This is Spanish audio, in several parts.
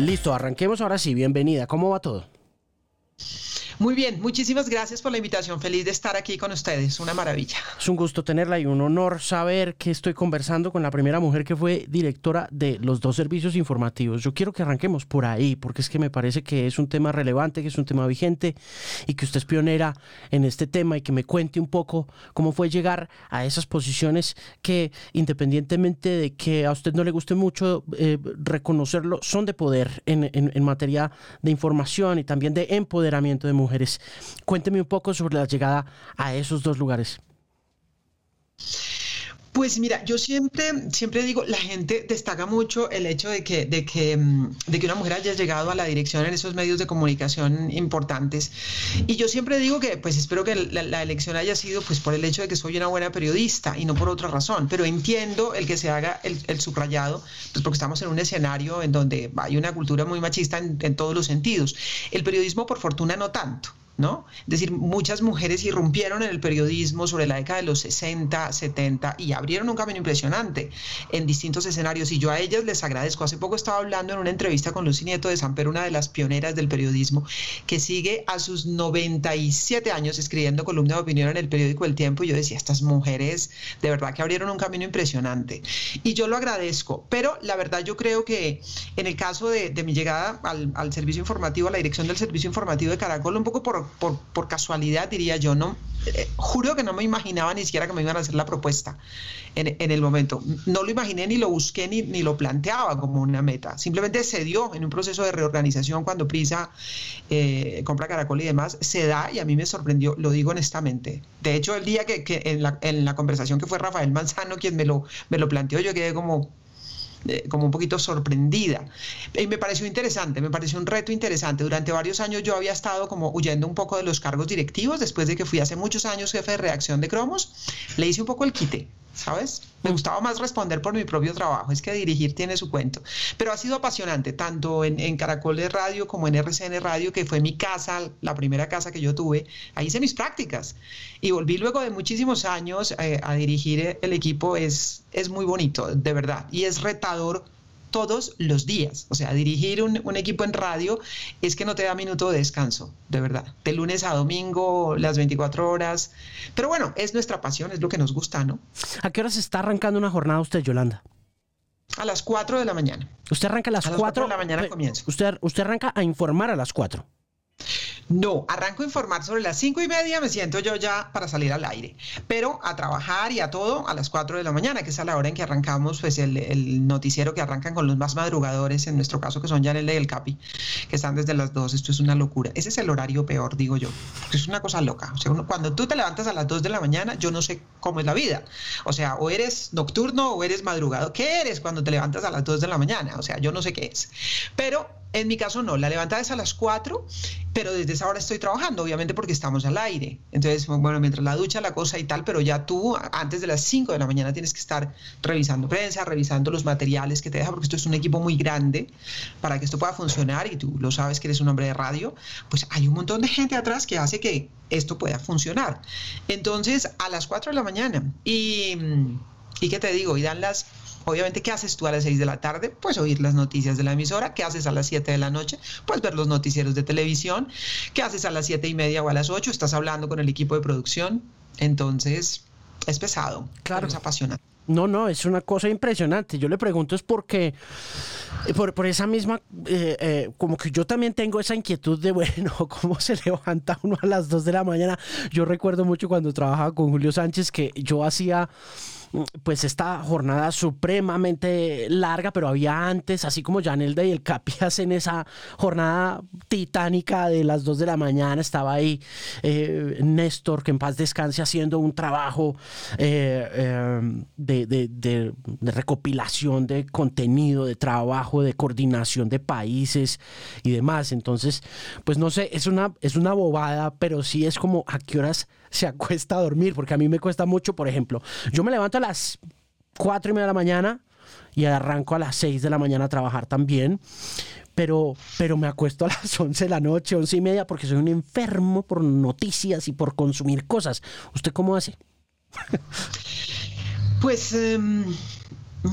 Listo, arranquemos ahora sí. Bienvenida. ¿Cómo va todo? Muy bien, muchísimas gracias por la invitación. Feliz de estar aquí con ustedes. Una maravilla. Es un gusto tenerla y un honor saber que estoy conversando con la primera mujer que fue directora de los dos servicios informativos. Yo quiero que arranquemos por ahí, porque es que me parece que es un tema relevante, que es un tema vigente y que usted es pionera en este tema y que me cuente un poco cómo fue llegar a esas posiciones que, independientemente de que a usted no le guste mucho eh, reconocerlo, son de poder en, en materia de información y también de empoderamiento de mujeres mujeres. Cuénteme un poco sobre la llegada a esos dos lugares. Pues mira, yo siempre, siempre digo, la gente destaca mucho el hecho de que, de que, mm, de que una mujer haya llegado a la dirección en esos medios de comunicación importantes. Y yo siempre digo que, pues espero que la, elección haya sido, pues por el hecho de que soy una buena periodista y no por otra razón. Pero entiendo el que se haga el, subrayado, pues porque estamos en un escenario en donde hay una cultura muy machista en todos los sentidos. El periodismo, por fortuna, no tanto. Es decir, muchas mujeres irrumpieron en el periodismo sobre la década de los 60, 70 y abrieron un camino impresionante en distintos escenarios. Y yo a ellas les agradezco. Hace poco estaba hablando en una entrevista con Lucy Nieto de Samper, una de las pioneras del periodismo, que sigue a sus 97 años escribiendo columna de opinión en el periódico El Tiempo. Y yo decía, estas mujeres de verdad que abrieron un camino impresionante. Y yo lo agradezco, pero la verdad yo creo que en el caso de, mi llegada al servicio informativo, a la dirección del servicio informativo de Caracol, un poco por por, casualidad, diría yo, no, eh, juro que no me imaginaba ni siquiera que me iban a hacer la propuesta en, el momento. No lo imaginé, ni lo busqué, ni, ni, lo planteaba como una meta. Simplemente se dio en un proceso de reorganización cuando Prisa eh, compra Caracol y demás, se da y a mí me sorprendió, lo digo honestamente. De hecho, el día que, en, la, en, la, conversación que fue Rafael Manzano quien me lo, me lo planteó, yo quedé como, eh, como un poquito sorprendida. Y me pareció interesante, me pareció un reto interesante. Durante varios años yo había estado como huyendo un poco de los cargos directivos, después de que fui hace muchos años jefe de redacción de Cromos, le hice un poco el quite, ¿sabes? Me gustaba más responder por mi propio trabajo, es que dirigir tiene su cuento. Pero ha sido apasionante, tanto en, en Caracol de Radio como en RCN Radio, que fue mi casa, la primera casa que yo tuve. Ahí hice mis prácticas y volví luego de muchísimos años eh, a dirigir el equipo. Es, es muy bonito, de verdad, y es retador todos los días. O sea, dirigir un, equipo en radio es que no te da minuto de descanso, de verdad. De lunes a domingo, las 24 horas. Pero bueno, es nuestra pasión, es lo que nos gusta, ¿no? ¿A qué hora se está arrancando una jornada usted, Yolanda? A las 4 de la mañana. ¿Usted arranca a las, 4? de la mañana comienza. Usted, usted arranca a informar a las 4. No, arranco a informar sobre las cinco y media, me siento yo ya para salir al aire, pero a trabajar y a todo a las cuatro de la mañana, que es a la hora en que arrancamos pues el, noticiero que arrancan con los más madrugadores, en nuestro caso que son Janel y el Capi, que están desde las dos, esto es una locura. Ese es el horario peor, digo yo, es una cosa loca. O sea, cuando tú te levantas a las dos de la mañana, yo no sé cómo es la vida. O sea, o eres nocturno o eres madrugado. ¿Qué eres cuando te levantas a las dos de la mañana? O sea, yo no sé qué es. Pero en mi caso no, la levantada es a las 4, pero desde esa hora estoy trabajando, obviamente porque estamos al aire. Entonces, bueno, mientras la ducha, la cosa y tal, pero ya tú antes de las 5 de la mañana tienes que estar revisando prensa, revisando los materiales que te deja, porque esto es un equipo muy grande para que esto pueda funcionar y tú lo sabes que eres un hombre de radio, pues hay un montón de gente atrás que hace que esto pueda funcionar. Entonces, a las 4 de la mañana y... ¿Y qué te digo? Y dan las Obviamente, ¿qué haces tú a las 6 de la tarde? Pues oír las noticias de la emisora. ¿Qué haces a las 7 de la noche? Pues ver los noticieros de televisión. ¿Qué haces a las 7 y media o a las 8? Estás hablando con el equipo de producción. Entonces, es pesado. Claro. Es apasionante. No, no, es una cosa impresionante. Yo le pregunto es porque, eh, por, por esa misma, eh, eh, como que yo también tengo esa inquietud de, bueno, ¿cómo se levanta uno a las 2 de la mañana? Yo recuerdo mucho cuando trabajaba con Julio Sánchez que yo hacía pues esta jornada supremamente larga, pero había antes, así como Janelda y el Capi hacen esa jornada titánica de las 2 de la mañana, estaba ahí eh, Néstor, que en paz descanse, haciendo un trabajo eh, eh, de, recopilación de contenido, de trabajo, de coordinación de países y demás. Entonces, pues no sé, es una, es una bobada, pero sí es como a qué horas se acuesta a dormir, porque a mí me cuesta mucho, por ejemplo, yo me levanto a las 4 y media de la mañana y arranco a las 6 de la mañana a trabajar también, pero, pero me acuesto a las 11 de la noche, 11 y media, porque soy un enfermo por noticias y por consumir cosas. ¿Usted cómo hace? Pues, em,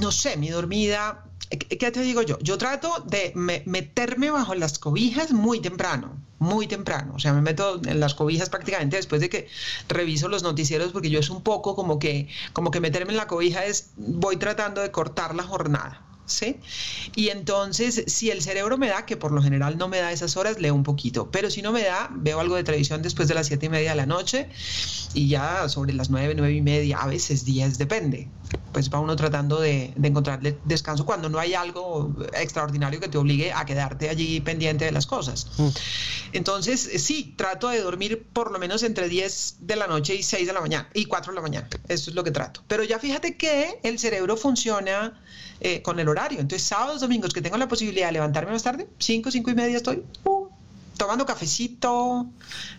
no sé, mi dormida ¿qué te digo yo? Yo trato de meterme bajo las cobijas muy temprano, muy temprano. O sea, me meto en las cobijas prácticamente después de que reviso los noticieros, porque yo es un poco como que, como que meterme en la cobija es, voy tratando de cortar la jornada. ¿Sí? Y entonces, si el cerebro me da, que por lo general no me da esas horas, leo un poquito, pero si no me da, veo algo de televisión después de las siete y media de la noche y ya sobre las nueve, nueve y media, a veces diez, depende. Pues va uno tratando de, de encontrarle descanso cuando no hay algo extraordinario que te obligue a quedarte allí pendiente de las cosas. Mm. Entonces, sí, trato de dormir por lo menos entre 10 de la noche y 6 de la mañana y 4 de la mañana. Eso es lo que trato. Pero ya fíjate que el cerebro funciona eh, con el horario. Entonces, sábados, domingos que tengo la posibilidad de levantarme más tarde, 5, 5 y media estoy tomando cafecito,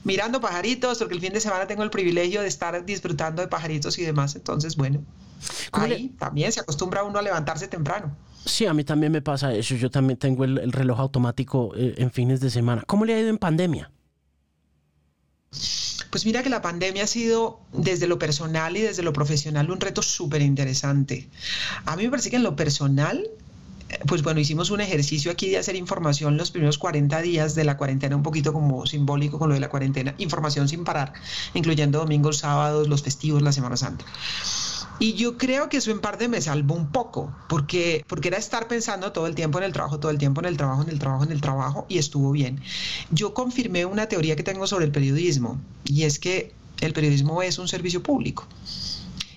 mirando pajaritos, porque el fin de semana tengo el privilegio de estar disfrutando de pajaritos y demás. Entonces, bueno, ahí también se acostumbra uno a levantarse temprano. Sí, a mí también me pasa eso. Yo también tengo el, reloj automático eh, en fines de semana. ¿Cómo le ha ido en pandemia? Pues mira que la pandemia ha sido desde lo personal y desde lo profesional un reto súper interesante. A mí me parece que en lo personal pues bueno, hicimos un ejercicio aquí de hacer información los primeros 40 días de la cuarentena, un poquito como simbólico con lo de la cuarentena, información sin parar, incluyendo domingos, sábados, los festivos, la Semana Santa. Y yo creo que eso en parte me salvó un poco, porque, porque era estar pensando todo el tiempo en el trabajo, todo el tiempo en el trabajo, en el trabajo, en el trabajo, y estuvo bien. Yo confirmé una teoría que tengo sobre el periodismo, y es que el periodismo es un servicio público,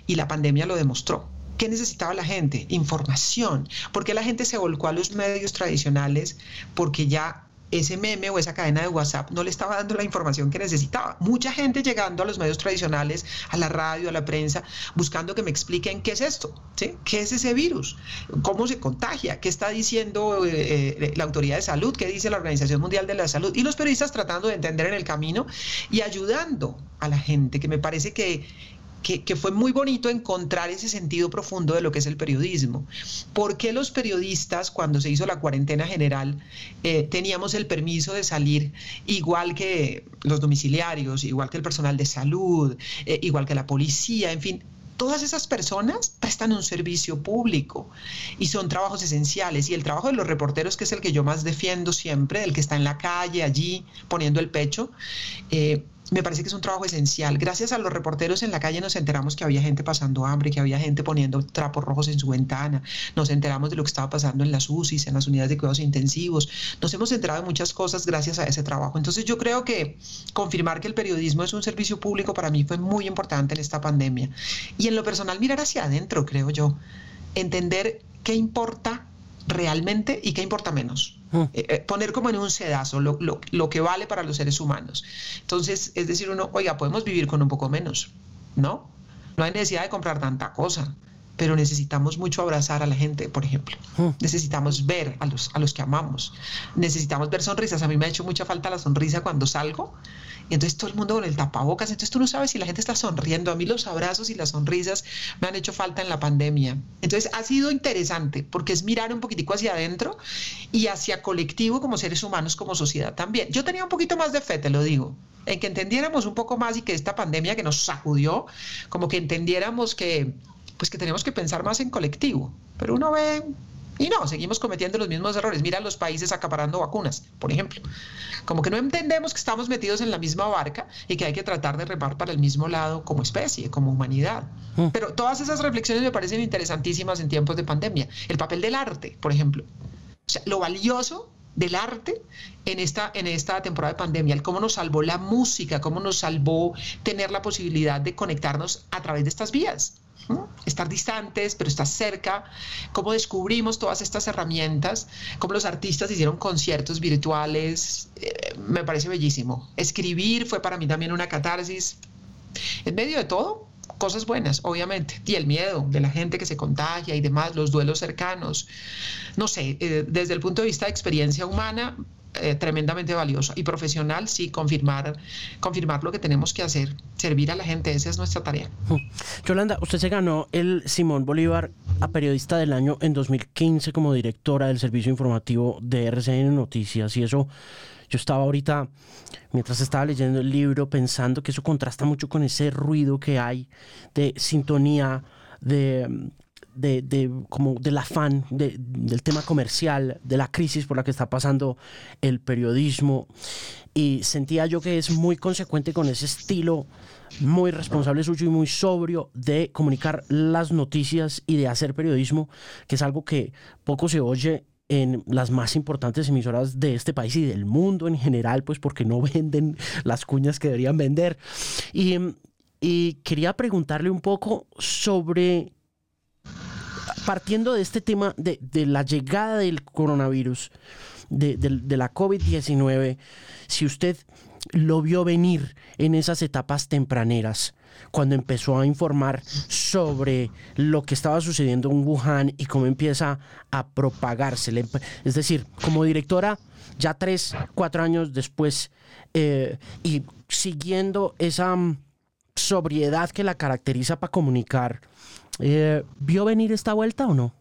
y la pandemia lo demostró. ¿Qué necesitaba la gente? Información. ¿Por qué la gente se volcó a los medios tradicionales? Porque ya ese meme o esa cadena de WhatsApp no le estaba dando la información que necesitaba. Mucha gente llegando a los medios tradicionales, a la radio, a la prensa, buscando que me expliquen qué es esto, ¿sí? ¿Qué es ese virus? ¿Cómo se contagia? ¿Qué está diciendo eh, eh, la autoridad de salud? ¿Qué dice la Organización Mundial de la Salud? Y los periodistas tratando de entender en el camino y ayudando a la gente, que me parece que que, fue muy bonito encontrar ese sentido profundo de lo que es el periodismo. ¿Por qué los periodistas, cuando se hizo la cuarentena general, eh, teníamos el permiso de salir igual que los domiciliarios, igual que el personal de salud, eh, igual que la policía, en fin? Todas esas personas prestan un servicio público y son trabajos esenciales. Y el trabajo de los reporteros, que es el que yo más defiendo siempre, el que está en la calle, allí, poniendo el pecho, eh, me parece que es un trabajo esencial. Gracias a los reporteros en la calle nos enteramos que había gente pasando hambre, que había gente poniendo trapos rojos en su ventana, nos enteramos de lo que estaba pasando en las UCIs, en las unidades de cuidados intensivos, nos hemos enterado de muchas cosas gracias a ese trabajo. Entonces yo creo que confirmar que el periodismo es un servicio público para mí fue muy importante en esta pandemia. Y en lo personal mirar hacia adentro, creo yo, entender qué importa realmente y qué importa menos. Eh, eh, poner como en un sedazo lo, lo, que vale para los seres humanos. Entonces, es decir, uno, oiga, podemos vivir con un poco menos, ¿no? No hay necesidad de comprar tanta cosa, pero necesitamos mucho abrazar a la gente, por ejemplo. Mm. Necesitamos ver a los, a los que amamos. Necesitamos ver sonrisas. A mí me ha hecho mucha falta la sonrisa cuando salgo y entonces todo el mundo con el tapabocas, entonces tú no sabes si la gente está sonriendo. A mí los abrazos y las sonrisas me han hecho falta en la pandemia. Entonces ha sido interesante porque es mirar un poquitico hacia adentro y hacia colectivo como seres humanos, como sociedad también. Yo tenía un poquito más de fe, te lo digo, en que entendiéramos un poco más y que esta pandemia que nos sacudió, como que entendiéramos que pues que tenemos que pensar más en colectivo. Pero uno ve y no, seguimos cometiendo los mismos errores. Mira los países acaparando vacunas, por ejemplo. Como que no entendemos que estamos metidos en la misma barca y que hay que tratar de remar para el mismo lado como especie, como humanidad. Mm. Pero todas esas reflexiones me parecen interesantísimas en tiempos de pandemia. El papel del arte, por ejemplo. O sea, lo valioso del arte en esta, en esta temporada de pandemia, el cómo nos salvó la música, cómo nos salvó tener la posibilidad de conectarnos a través de estas vías estar distantes, pero estar cerca, cómo descubrimos todas estas herramientas, cómo los artistas hicieron conciertos virtuales, eh, me parece bellísimo. Escribir fue para mí también una catarsis. En medio de todo, cosas buenas, obviamente, y el miedo de la gente que se contagia y demás, los duelos cercanos. No sé, eh, desde el punto de vista de experiencia humana, eh, tremendamente valioso y profesional, sí, confirmar, confirmar lo que tenemos que hacer, servir a la gente, esa es nuestra tarea. Mm. Yolanda, usted se ganó el Simón Bolívar a Periodista del Año en 2015 como directora del servicio informativo de RCN Noticias y eso yo estaba ahorita, mientras estaba leyendo el libro, pensando que eso contrasta mucho con ese ruido que hay de sintonía, de de, como del afán del tema comercial, de la crisis por la que está pasando el periodismo. Y sentía yo que es muy consecuente con ese estilo muy responsable suyo y muy sobrio de comunicar las noticias y de hacer periodismo, que es algo que poco se oye en las más importantes emisoras de este país y del mundo en general, pues porque no venden las cuñas que deberían vender. Y, y quería preguntarle un poco sobre, partiendo de este tema de, la llegada del coronavirus, de la COVID-19, si usted lo vio venir en esas etapas tempraneras, cuando empezó a informar sobre lo que estaba sucediendo en Wuhan y cómo empieza a propagarse. Es decir, como directora, ya tres, cuatro años después, eh, y siguiendo esa mm, sobriedad que la caracteriza para comunicar, eh, ¿vio venir esta vuelta o no?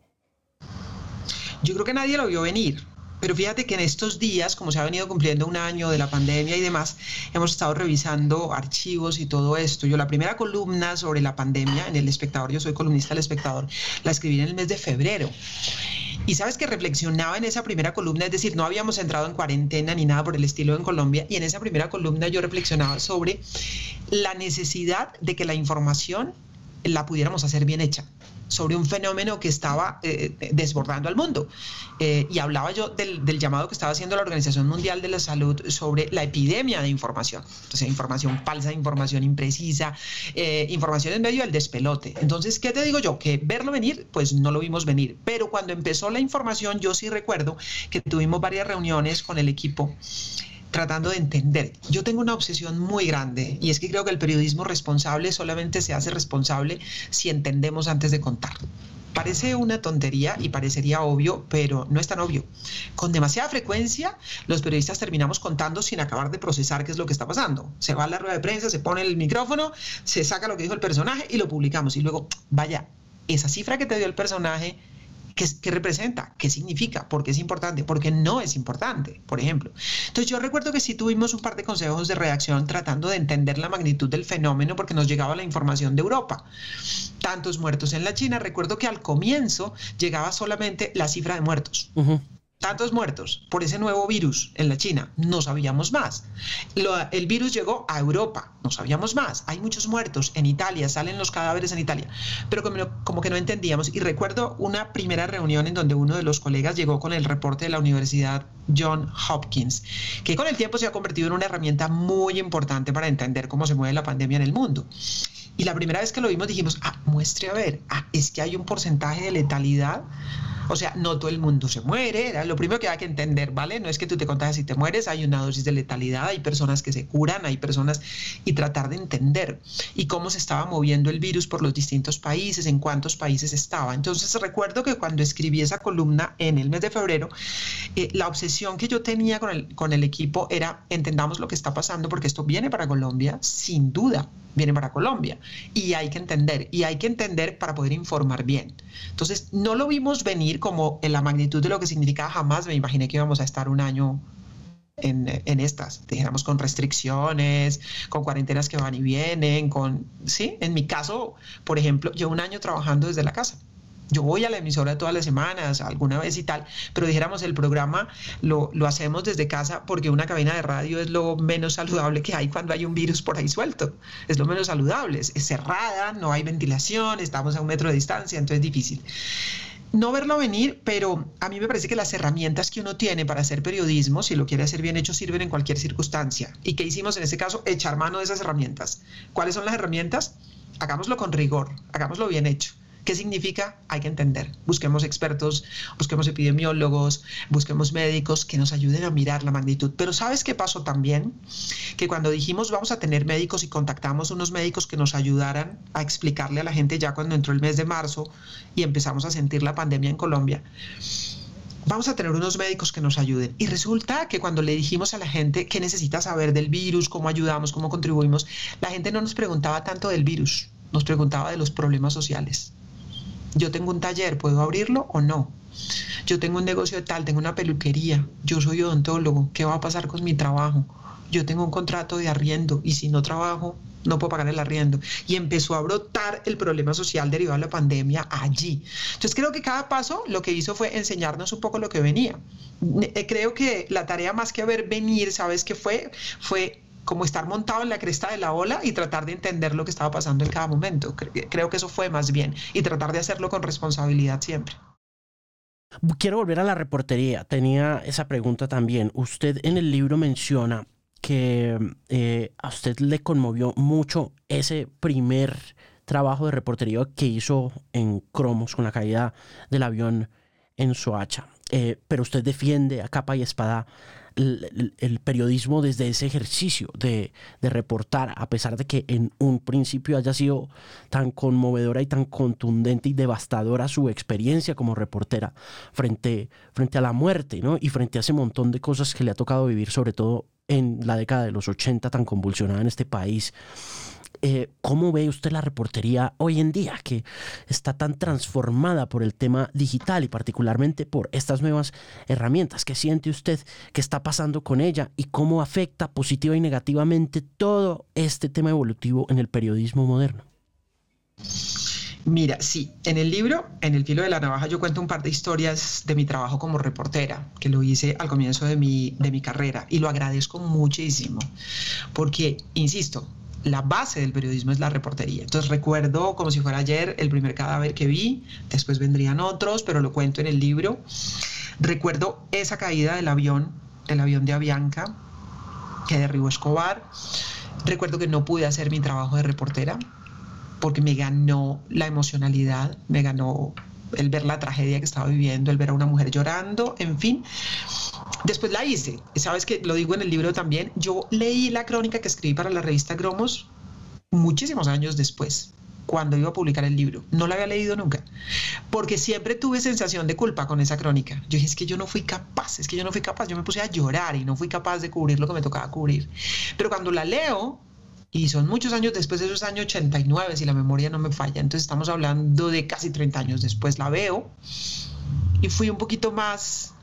Yo creo que nadie lo vio venir. Pero fíjate que en estos días, como se ha venido cumpliendo un año de la pandemia y demás, hemos estado revisando archivos y todo esto. Yo la primera columna sobre la pandemia en El Espectador, yo soy columnista del Espectador, la escribí en el mes de febrero. Y sabes que reflexionaba en esa primera columna, es decir, no habíamos entrado en cuarentena ni nada por el estilo en Colombia, y en esa primera columna yo reflexionaba sobre la necesidad de que la información la pudiéramos hacer bien hecha sobre un fenómeno que estaba eh, eh, desbordando al mundo. Eh, y hablaba yo del, llamado que estaba haciendo la Organización Mundial de la Salud sobre la epidemia de información. Entonces, información falsa, información imprecisa, información en medio del despelote. Entonces, ¿qué te digo yo? Que verlo venir, pues no lo vimos venir. Pero cuando empezó la información, yo sí recuerdo que tuvimos varias reuniones con el equipo tratando de entender. Yo tengo una obsesión muy grande y es que creo que el periodismo responsable solamente se hace responsable si entendemos antes de contar. Parece una tontería y parecería obvio, pero no es tan obvio. Con demasiada frecuencia, los periodistas terminamos contando sin acabar de procesar qué es lo que está pasando. Se va a la rueda de prensa, se pone el micrófono, se saca lo que dijo el personaje y lo publicamos. Y luego, vaya, esa cifra que te dio el personaje ¿Qué, representa? ¿Qué significa? ¿Por qué es importante? ¿Por qué no es importante? Por ejemplo. Entonces yo recuerdo que sí tuvimos un par de consejos de reacción tratando de entender la magnitud del fenómeno porque nos llegaba la información de Europa. Tantos muertos en la China. Recuerdo que al comienzo llegaba solamente la cifra de muertos tantos muertos por ese nuevo virus en la China, no sabíamos más. el virus llegó a Europa, no sabíamos más. Hay muchos muertos en Italia, salen los cadáveres en Italia, pero como, como, que no entendíamos. Y recuerdo una primera reunión en donde uno de los colegas llegó con el reporte de la Universidad John Hopkins, que con el tiempo se ha convertido en una herramienta muy importante para entender cómo se mueve la pandemia en el mundo. Y la primera vez que lo vimos dijimos, ah, muestre a ver, ah, es que hay un porcentaje de letalidad o sea, no todo el mundo se muere, lo primero que hay que entender, ¿vale? No es que tú te contagias y te mueres, hay una dosis de letalidad, hay personas que se curan, hay personas y tratar de entender y cómo se estaba moviendo el virus por los distintos países, en cuántos países estaba. Entonces recuerdo que cuando escribí esa columna en el mes de febrero, eh, la obsesión que yo tenía con el, con el equipo era entendamos lo que está pasando porque esto viene para Colombia, sin duda, viene para Colombia y hay que entender y hay que entender para poder informar bien. Entonces, no lo vimos venir como en la magnitud de lo que significaba jamás me imaginé que íbamos a estar un año en, en, estas, dijéramos con restricciones, con cuarentenas que van y vienen, con, sí, en mi caso, por ejemplo, yo un año trabajando desde la casa. Yo voy a la emisora todas las semanas, alguna vez y tal, pero dijéramos el programa lo, lo, hacemos desde casa porque una cabina de radio es lo menos saludable que hay cuando hay un virus por ahí suelto. Es lo menos saludable, es, cerrada, no hay ventilación, estamos a un metro de distancia, entonces es difícil no verlo venir, pero a mí me parece que las herramientas que uno tiene para hacer periodismo, si lo quiere hacer bien hecho, sirven en cualquier circunstancia. ¿Y qué hicimos en ese caso? Echar mano de esas herramientas. ¿Cuáles son las herramientas? Hagámoslo con rigor, hagámoslo bien hecho. ¿Qué significa? Hay que entender. Busquemos expertos, busquemos epidemiólogos, busquemos médicos que nos ayuden a mirar la magnitud. Pero ¿sabes qué pasó también? Que cuando dijimos vamos a tener médicos y contactamos unos médicos que nos ayudaran a explicarle a la gente ya cuando entró el mes de marzo y empezamos a sentir la pandemia en Colombia, vamos a tener unos médicos que nos ayuden. Y resulta que cuando le dijimos a la gente qué necesita saber del virus, cómo ayudamos, cómo contribuimos, la gente no nos preguntaba tanto del virus, nos preguntaba de los problemas sociales. Yo tengo un taller, ¿puedo abrirlo o no? Yo tengo un negocio de tal, tengo una peluquería, yo soy odontólogo, ¿qué va a pasar con mi trabajo? Yo tengo un contrato de arriendo y si no trabajo, no puedo pagar el arriendo. Y empezó a brotar el problema social derivado de la pandemia allí. Entonces creo que cada paso lo que hizo fue enseñarnos un poco lo que venía. Eh, creo que la tarea más que ver venir, ¿sabes qué fue? Fue como estar montado en la cresta de la ola y tratar de entender lo que estaba pasando en cada momento. Creo que eso fue más bien y tratar de hacerlo con responsabilidad siempre. Quiero volver a la reportería. Tenía esa pregunta también. Usted en el libro menciona que eh, a usted le conmovió mucho ese primer trabajo de reportería que hizo en Cromos con la caída del avión en Soacha. Eh, pero usted defiende a capa y espada el, periodismo desde ese ejercicio de, reportar, a pesar de que en un principio haya sido tan conmovedora y tan contundente y devastadora su experiencia como reportera frente, frente a la muerte ¿no? y frente a ese montón de cosas que le ha tocado vivir, sobre todo en la década de los 80 tan convulsionada en este país. Eh, ¿Cómo ve usted la reportería hoy en día, que está tan transformada por el tema digital y particularmente por estas nuevas herramientas? ¿Qué siente usted que está pasando con ella y cómo afecta positiva y negativamente todo este tema evolutivo en el periodismo moderno? Mira, sí, en el libro, en el filo de la navaja, yo cuento un par de historias de mi trabajo como reportera, que lo hice al comienzo de mi, de mi carrera y lo agradezco muchísimo, porque, insisto, la base del periodismo es la reportería. Entonces recuerdo como si fuera ayer el primer cadáver que vi, después vendrían otros, pero lo cuento en el libro. Recuerdo esa caída del avión, del avión de Avianca, que derribó Escobar. Recuerdo que no pude hacer mi trabajo de reportera porque me ganó la emocionalidad, me ganó el ver la tragedia que estaba viviendo, el ver a una mujer llorando, en fin. Después la hice, sabes que lo digo en el libro también, yo leí la crónica que escribí para la revista Gromos muchísimos años después, cuando iba a publicar el libro. No la había leído nunca, porque siempre tuve sensación de culpa con esa crónica. Yo dije, es que yo no fui capaz, es que yo no fui capaz, yo me puse a llorar y no fui capaz de cubrir lo que me tocaba cubrir. Pero cuando la leo, y son muchos años después, de esos años 89, si la memoria no me falla, entonces estamos hablando de casi 30 años después, la veo y fui un poquito más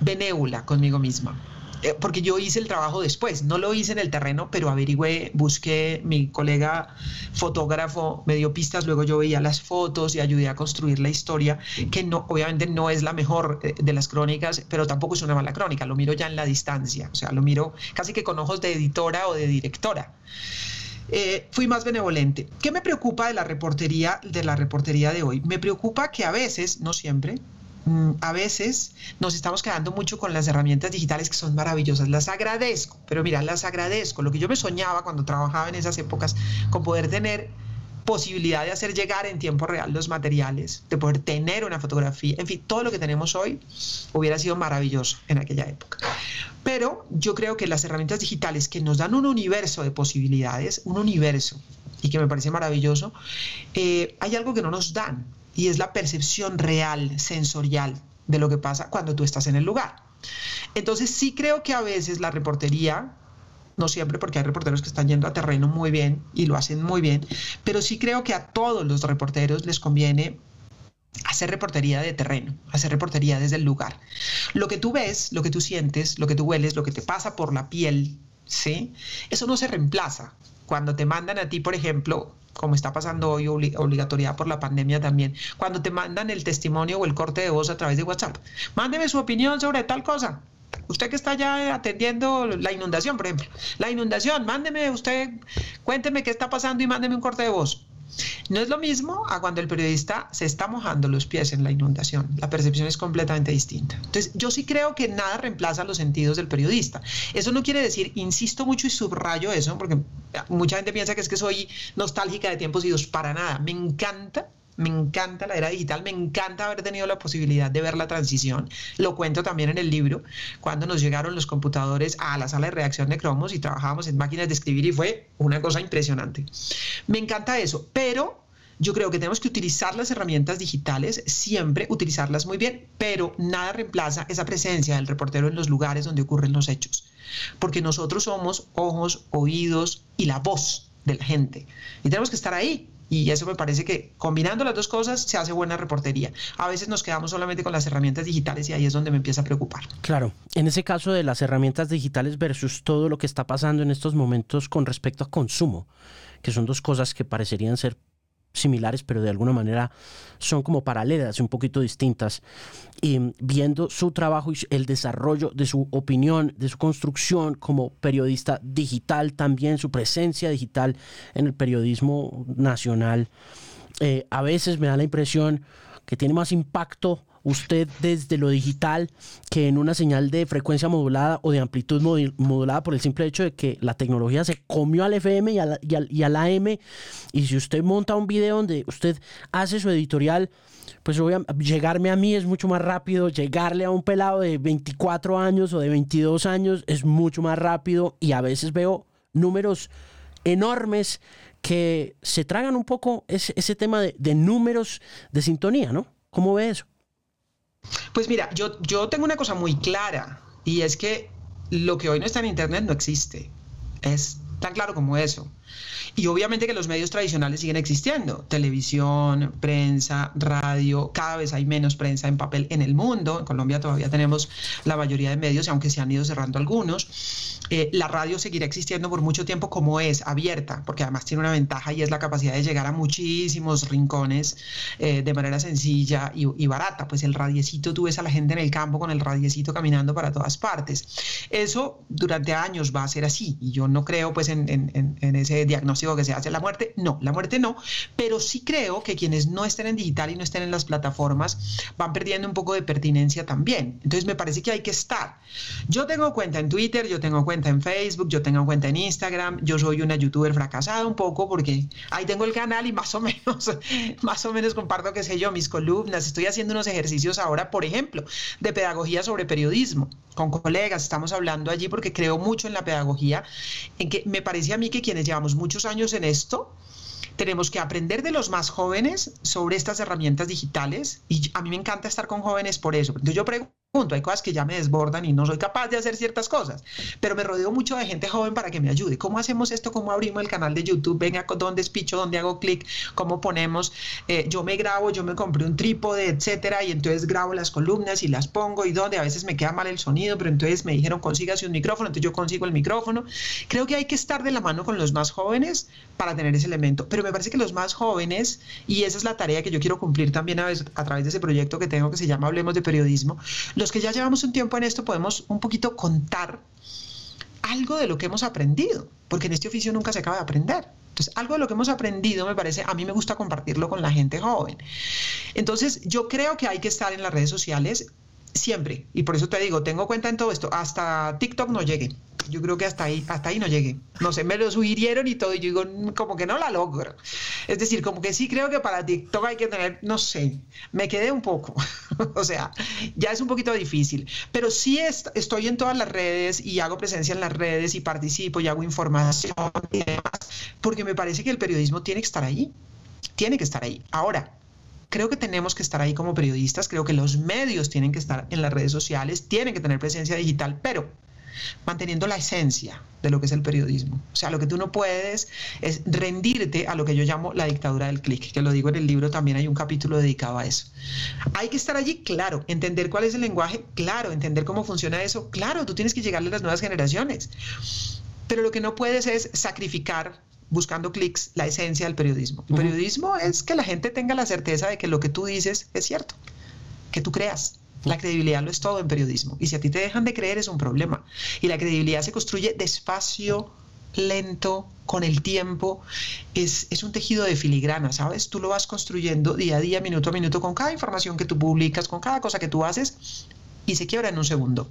benévola conmigo misma. Eh, porque yo hice el trabajo después, no lo hice en el terreno, pero averigüé, busqué, mi colega fotógrafo me dio pistas, luego yo veía las fotos y ayudé a construir la historia, que no, obviamente no es la mejor eh, de las crónicas, pero tampoco es una mala crónica, lo miro ya en la distancia, o sea, lo miro casi que con ojos de editora o de directora. Eh, fui más benevolente. ¿Qué me preocupa de la reportería de la reportería de hoy? Me preocupa que a veces, no siempre, a veces nos estamos quedando mucho con las herramientas digitales que son maravillosas. Las agradezco, pero mira, las agradezco. Lo que yo me soñaba cuando trabajaba en esas épocas, con poder tener posibilidad de hacer llegar en tiempo real los materiales, de poder tener una fotografía, en fin, todo lo que tenemos hoy hubiera sido maravilloso en aquella época. Pero yo creo que las herramientas digitales que nos dan un universo de posibilidades, un universo, y que me parece maravilloso, eh, hay algo que no nos dan, y es la percepción real, sensorial de lo que pasa cuando tú estás en el lugar. Entonces sí creo que a veces la reportería, no siempre porque hay reporteros que están yendo a terreno muy bien y lo hacen muy bien, pero sí creo que a todos los reporteros les conviene hacer reportería de terreno, hacer reportería desde el lugar. Lo que tú ves, lo que tú sientes, lo que tú hueles, lo que te pasa por la piel, ¿sí? Eso no se reemplaza. Cuando te mandan a ti, por ejemplo, como está pasando hoy, obligatoriedad por la pandemia también, cuando te mandan el testimonio o el corte de voz a través de WhatsApp. Mándeme su opinión sobre tal cosa. Usted que está ya atendiendo la inundación, por ejemplo. La inundación, mándeme usted, cuénteme qué está pasando y mándeme un corte de voz. No es lo mismo a cuando el periodista se está mojando los pies en la inundación. La percepción es completamente distinta. Entonces, yo sí creo que nada reemplaza los sentidos del periodista. Eso no quiere decir, insisto mucho y subrayo eso, porque mucha gente piensa que es que soy nostálgica de tiempos idos. Para nada. Me encanta me encanta la era digital, me encanta haber tenido la posibilidad de ver la transición. Lo cuento también en el libro, cuando nos llegaron los computadores a la sala de reacción de cromos y trabajábamos en máquinas de escribir y fue una cosa impresionante. Me encanta eso, pero yo creo que tenemos que utilizar las herramientas digitales, siempre utilizarlas muy bien, pero nada reemplaza esa presencia del reportero en los lugares donde ocurren los hechos, porque nosotros somos ojos, oídos y la voz de la gente y tenemos que estar ahí Y eso me parece que combinando las dos cosas se hace buena reportería. A veces nos quedamos solamente con las herramientas digitales y ahí es donde me empieza a preocupar. Claro, en ese caso de las herramientas digitales versus todo lo que está pasando en estos momentos con respecto a consumo, que son dos cosas que parecerían ser similares, pero de alguna manera son como paralelas, un poquito distintas. Y viendo su trabajo y el desarrollo de su opinión, de su construcción como periodista digital, también su presencia digital en el periodismo nacional, eh, a veces me da la impresión que tiene más impacto usted desde lo digital que en una señal de frecuencia modulada o de amplitud modulada por el simple hecho de que la tecnología se comió al FM y al, y al, AM y si usted monta un video donde usted hace su editorial pues voy a, llegarme a mí es mucho más rápido, llegarle a un pelado de 24 años o de 22 años es mucho más rápido y a veces veo números enormes que se tragan un poco ese, tema de números de sintonía, ¿no? ¿Cómo ve eso? Pues mira, yo, yo tengo una cosa muy clara y es que lo que hoy no está en Internet no existe. Es tan claro como eso. Y obviamente que los medios tradicionales siguen existiendo, televisión, prensa, radio, cada vez hay menos prensa en papel en el mundo, en Colombia todavía tenemos la mayoría de medios, aunque se han ido cerrando algunos. Eh, la radio seguirá existiendo por mucho tiempo como es, abierta, porque además tiene una ventaja y es la capacidad de llegar a muchísimos rincones eh, de manera sencilla y, barata. Pues el radiecito, tú ves a la gente en el campo con el radiecito caminando para todas partes. Eso durante años va a ser así y yo no creo pues en, en ese diagnóstico que se hace la muerte, no, la muerte no, pero sí creo que quienes no estén en digital y no estén en las plataformas van perdiendo un poco de pertinencia también. Entonces me parece que hay que estar. Yo tengo cuenta en Twitter, yo tengo cuenta en Facebook, yo tengo cuenta en Instagram, yo soy una youtuber fracasada un poco porque ahí tengo el canal y más o menos, más o menos comparto, qué sé yo, mis columnas, estoy haciendo unos ejercicios ahora, por ejemplo, de pedagogía sobre periodismo con colegas, estamos hablando allí porque creo mucho en la pedagogía, en que me parece a mí que quienes llevamos muchos años en esto, tenemos que aprender de los más jóvenes sobre estas herramientas digitales y a mí me encanta estar con jóvenes por eso. Entonces yo pregunto punto. Hay cosas que ya me desbordan y no soy capaz de hacer ciertas cosas, pero me rodeo mucho de gente joven para que me ayude. ¿Cómo hacemos esto? ¿Cómo abrimos el canal de YouTube? Venga, ¿dónde espicho? ¿Dónde hago clic? ¿Cómo ponemos? Eh, yo me grabo, yo me compré un trípode, etcétera, y entonces grabo las columnas y las pongo y donde a veces me queda mal el sonido, pero entonces me dijeron consígase un micrófono, entonces yo consigo el micrófono. Creo que hay que estar de la mano con los más jóvenes para tener ese elemento, pero me parece que los más jóvenes, y esa es la tarea que yo quiero cumplir también a, a través de ese proyecto que tengo que se llama Hablemos de Periodismo, los que ya llevamos un tiempo en esto podemos un poquito contar algo de lo que hemos aprendido, porque en este oficio nunca se acaba de aprender. Entonces, algo de lo que hemos aprendido me parece, a mí me gusta compartirlo con la gente joven. Entonces, yo creo que hay que estar en las redes sociales siempre, y por eso te digo, tengo cuenta en todo esto, hasta TikTok no llegue yo creo que hasta ahí, hasta ahí no llegué. No sé, me lo sugirieron y todo, y yo digo, mm, como que no la logro. Es decir, como que sí creo que para TikTok hay que tener, no sé, me quedé un poco. o sea, ya es un poquito difícil. Pero sí estoy en todas las redes y hago presencia en las redes y participo y hago información y demás, porque me parece que el periodismo tiene que estar ahí. Tiene que estar ahí. Ahora, creo que tenemos que estar ahí como periodistas, creo que los medios tienen que estar en las redes sociales, tienen que tener presencia digital, pero manteniendo la esencia de lo que es el periodismo. O sea, lo que tú no puedes es rendirte a lo que yo llamo la dictadura del clic, que lo digo en el libro, también hay un capítulo dedicado a eso. Hay que estar allí, claro, entender cuál es el lenguaje, claro, entender cómo funciona eso, claro, tú tienes que llegarle a las nuevas generaciones. Pero lo que no puedes es sacrificar buscando clics la esencia del periodismo. El periodismo es que la gente tenga la certeza de que lo que tú dices es cierto, que tú creas. La credibilidad lo es todo en periodismo. Y si a ti te dejan de creer es un problema. Y la credibilidad se construye despacio, lento, con el tiempo. Es, es, un tejido de filigrana, ¿sabes? Tú lo vas construyendo día a día, minuto a minuto, con cada información que tú publicas, con cada cosa que tú haces, y se quiebra en un segundo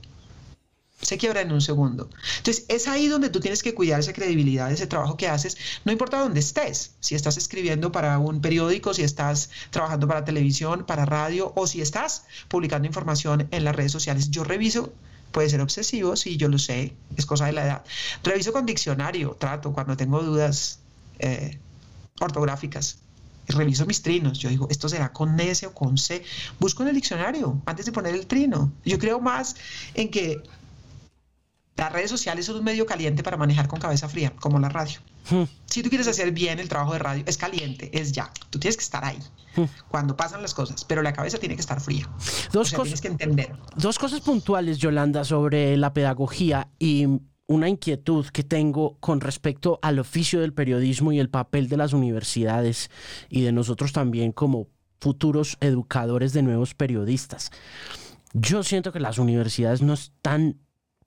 se quiebra en un segundo. Entonces, es ahí donde tú tienes que cuidar esa credibilidad, ese trabajo que haces, no importa dónde estés, si estás escribiendo para un periódico, si estás trabajando para televisión, para radio o si estás publicando información en las redes sociales. Yo reviso, puede ser obsesivo, sí, yo lo sé, es cosa de la edad. Reviso con diccionario, trato cuando tengo dudas eh, ortográficas. Reviso mis trinos. Yo digo, ¿esto será con S o con C? Busco en el diccionario antes de poner el trino. Yo creo más en que Las redes sociales son un medio caliente para manejar con cabeza fría, como la radio. Hmm. Si tú quieres hacer bien el trabajo de radio, es caliente, es ya. Tú tienes que estar ahí hmm. cuando pasan las cosas, pero la cabeza tiene que estar fría. Dos cosas, tienes que entender. Dos cosas puntuales, Yolanda, sobre la pedagogía y una inquietud que tengo con respecto al oficio del periodismo y el papel de las universidades y de nosotros también como futuros educadores de nuevos periodistas. Yo siento que las universidades no están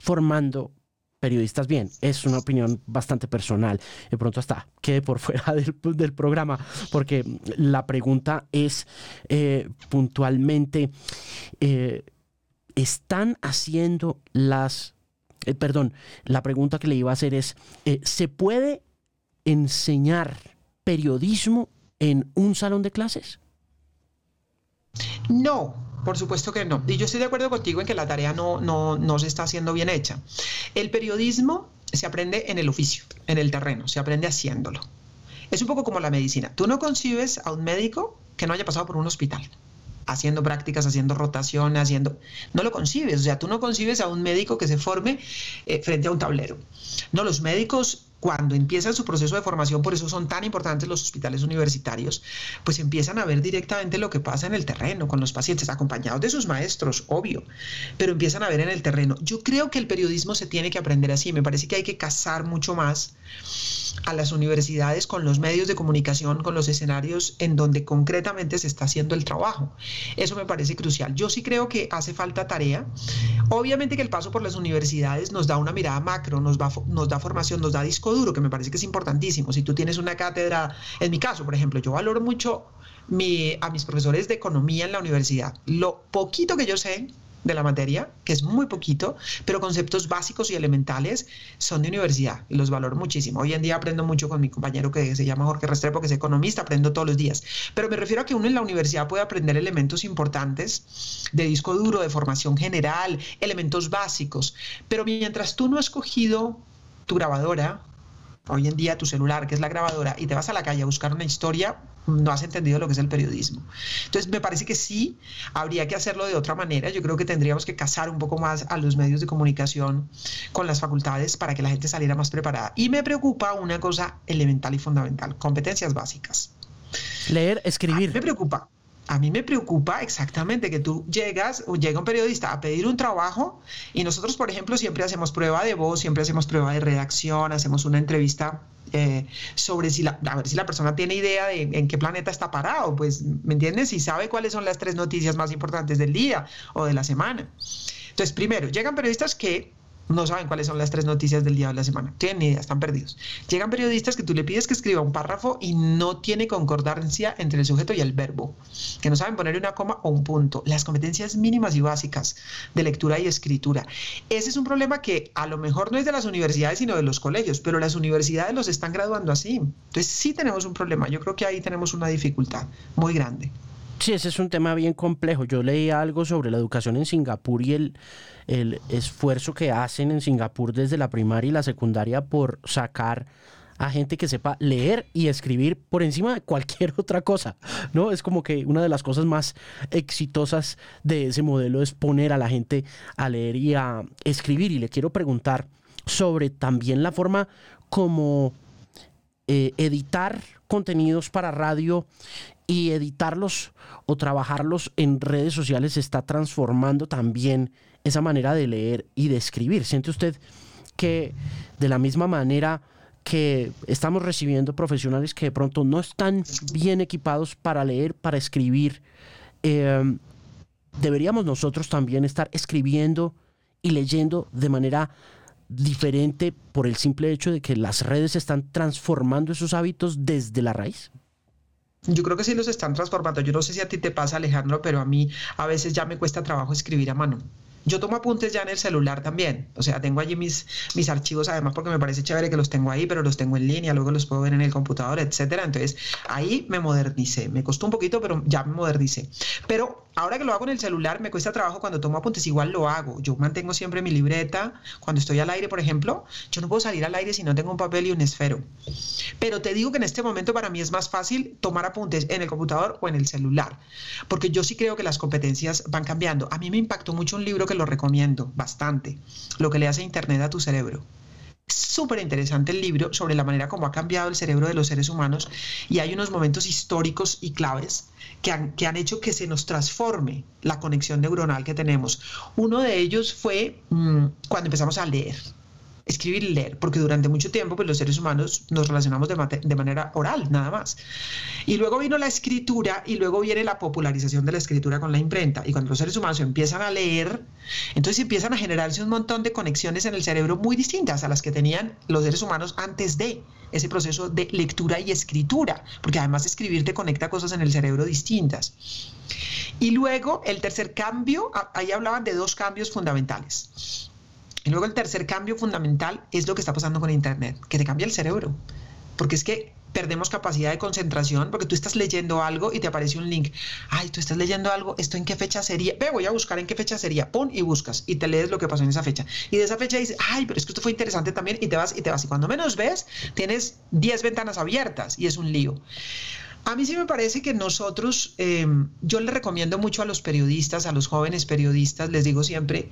formando periodistas bien. Es una opinión bastante personal. De pronto hasta quede por fuera del, programa, porque la pregunta es eh, puntualmente, eh, ¿están haciendo las eh, perdón, la pregunta que le iba a hacer es, ¿se puede enseñar periodismo en un salón de clases? No, por supuesto que no. Y yo estoy de acuerdo contigo en que la tarea no, no, no se está haciendo bien hecha. El periodismo se aprende en el oficio, en el terreno, se aprende haciéndolo. Es un poco como la medicina. Tú no concibes a un médico que no haya pasado por un hospital haciendo prácticas, haciendo rotación, haciendo... No lo concibes, o sea, tú no concibes a un médico que se forme eh, frente a un tablero. No, los médicos cuando empiezan su proceso de formación, por eso son tan importantes los hospitales universitarios, pues empiezan a ver directamente lo que pasa en el terreno con los pacientes, acompañados de sus maestros, obvio, pero empiezan a ver en el terreno. Yo creo que el periodismo se tiene que aprender así, me parece que hay que casar mucho más a las universidades con los medios de comunicación, con los escenarios en donde concretamente se está haciendo el trabajo. Eso me parece crucial. Yo sí creo que hace falta tarea. Obviamente que el paso por las universidades nos da una mirada macro, nos, nos da formación, nos da disco duro, que me parece que es importantísimo. Si tú tienes una cátedra, en mi caso, por ejemplo, yo valoro mucho a mis profesores de economía en la universidad. Lo poquito que yo sé de la materia, que es muy poquito, pero conceptos básicos y elementales son de universidad y los valoro muchísimo. Hoy en día aprendo mucho con mi compañero que se llama Jorge Restrepo, que es economista, aprendo todos los días. Pero me refiero a que uno en la universidad puede aprender elementos importantes de disco duro, de formación general, elementos básicos. Pero mientras tú no has cogido tu grabadora, hoy en día tu celular, que es la grabadora, y te vas a la calle a buscar una historia, no has entendido lo que es el periodismo. Entonces, me parece que sí, habría que hacerlo de otra manera. Yo creo que tendríamos que casar un poco más a los medios de comunicación con las facultades para que la gente saliera más preparada. Y me preocupa una cosa elemental y fundamental, competencias básicas. Leer, escribir. me preocupa a mí me preocupa exactamente que tú llegas o llega un periodista a pedir un trabajo y nosotros, por ejemplo, siempre hacemos prueba de voz, siempre hacemos prueba de redacción, hacemos una entrevista eh, sobre si la, a ver si la persona tiene idea de en qué planeta está parado, pues, ¿me entiendes? Si sabe cuáles son las tres noticias más importantes del día o de la semana. Entonces, primero, llegan periodistas que no saben cuáles son las tres noticias del día de la semana. Tienen ni idea, están perdidos. Llegan periodistas que tú le pides que escriba un párrafo y no tiene concordancia entre el sujeto y el verbo, que no saben poner una coma o un punto. Las competencias mínimas y básicas de lectura y escritura. Ese es un problema que a lo mejor no es de las universidades, sino de los colegios, pero las universidades los están graduando así. Entonces sí tenemos un problema. Yo creo que ahí tenemos una dificultad muy grande. Sí, ese es un tema bien complejo. Yo leí algo sobre la educación en Singapur y el, el esfuerzo que hacen en Singapur desde la primaria y la secundaria por sacar a gente que sepa leer y escribir por encima de cualquier otra cosa, ¿no? Es como que una de las cosas más exitosas de ese modelo es poner a la gente a leer y a escribir. Y le quiero preguntar sobre también la forma como eh, editar contenidos para radio y editarlos o trabajarlos en redes sociales está transformando también esa manera de leer y de escribir. ¿Siente usted que de la misma manera que estamos recibiendo profesionales que de pronto no están bien equipados para leer, para escribir, em, deberíamos nosotros también estar escribiendo y leyendo de manera diferente por el simple hecho de que las redes están transformando esos hábitos desde la raíz? Yo creo que sí los están transformando. Yo no sé si a ti te pasa, Alejandro, pero a mí a veces ya me cuesta trabajo escribir a mano. Yo tomo apuntes ya en el celular también. O sea, tengo allí mis, mis archivos, además, porque me parece chévere que los tengo ahí, pero los tengo en línea, luego los puedo ver en el computador, etcétera. Entonces, ahí me modernicé. Me costó un poquito, pero ya me modernicé. Pero ahora que lo hago en el celular, me cuesta trabajo cuando tomo apuntes, igual lo hago. Yo mantengo siempre mi libreta. Cuando estoy al aire, por ejemplo, yo no puedo salir al aire si no tengo un papel y un esfero. Pero te digo que en este momento para mí es más fácil tomar apuntes en el computador o en el celular, porque yo sí creo que las competencias van cambiando. A mí me impactó mucho un libro que lo recomiendo bastante, lo que le hace Internet a tu cerebro. Súper interesante el libro sobre la manera como ha cambiado el cerebro de los seres humanos y hay unos momentos históricos y claves que han, que han hecho que se nos transforme la conexión neuronal que tenemos. Uno de ellos fue mm, cuando empezamos a leer escribir y leer, porque durante mucho tiempo pues, los seres humanos nos relacionamos de, de, manera oral, nada más. Y luego vino la escritura y luego viene la popularización de la escritura con la imprenta. Y cuando los seres humanos empiezan a leer, entonces empiezan a generarse un montón de conexiones en el cerebro muy distintas a las que tenían los seres humanos antes de ese proceso de lectura y escritura, porque además escribir te conecta cosas en el cerebro distintas. Y luego el tercer cambio, ahí hablaban de dos cambios fundamentales. Y luego el tercer cambio fundamental es lo que está pasando con Internet, que te cambia el cerebro. Porque es que perdemos capacidad de concentración porque tú estás leyendo algo y te aparece un link. Ay, tú estás leyendo algo, ¿esto en qué fecha sería? Ve, voy a buscar en qué fecha sería. Pon y buscas y te lees lo que pasó en esa fecha. Y de esa fecha dices, ay, pero es que esto fue interesante también y te vas y te vas. Y cuando menos ves, tienes 10 ventanas abiertas y es un lío. A mí sí me parece que nosotros, eh, yo le recomiendo mucho a los periodistas, a los jóvenes periodistas, les digo siempre,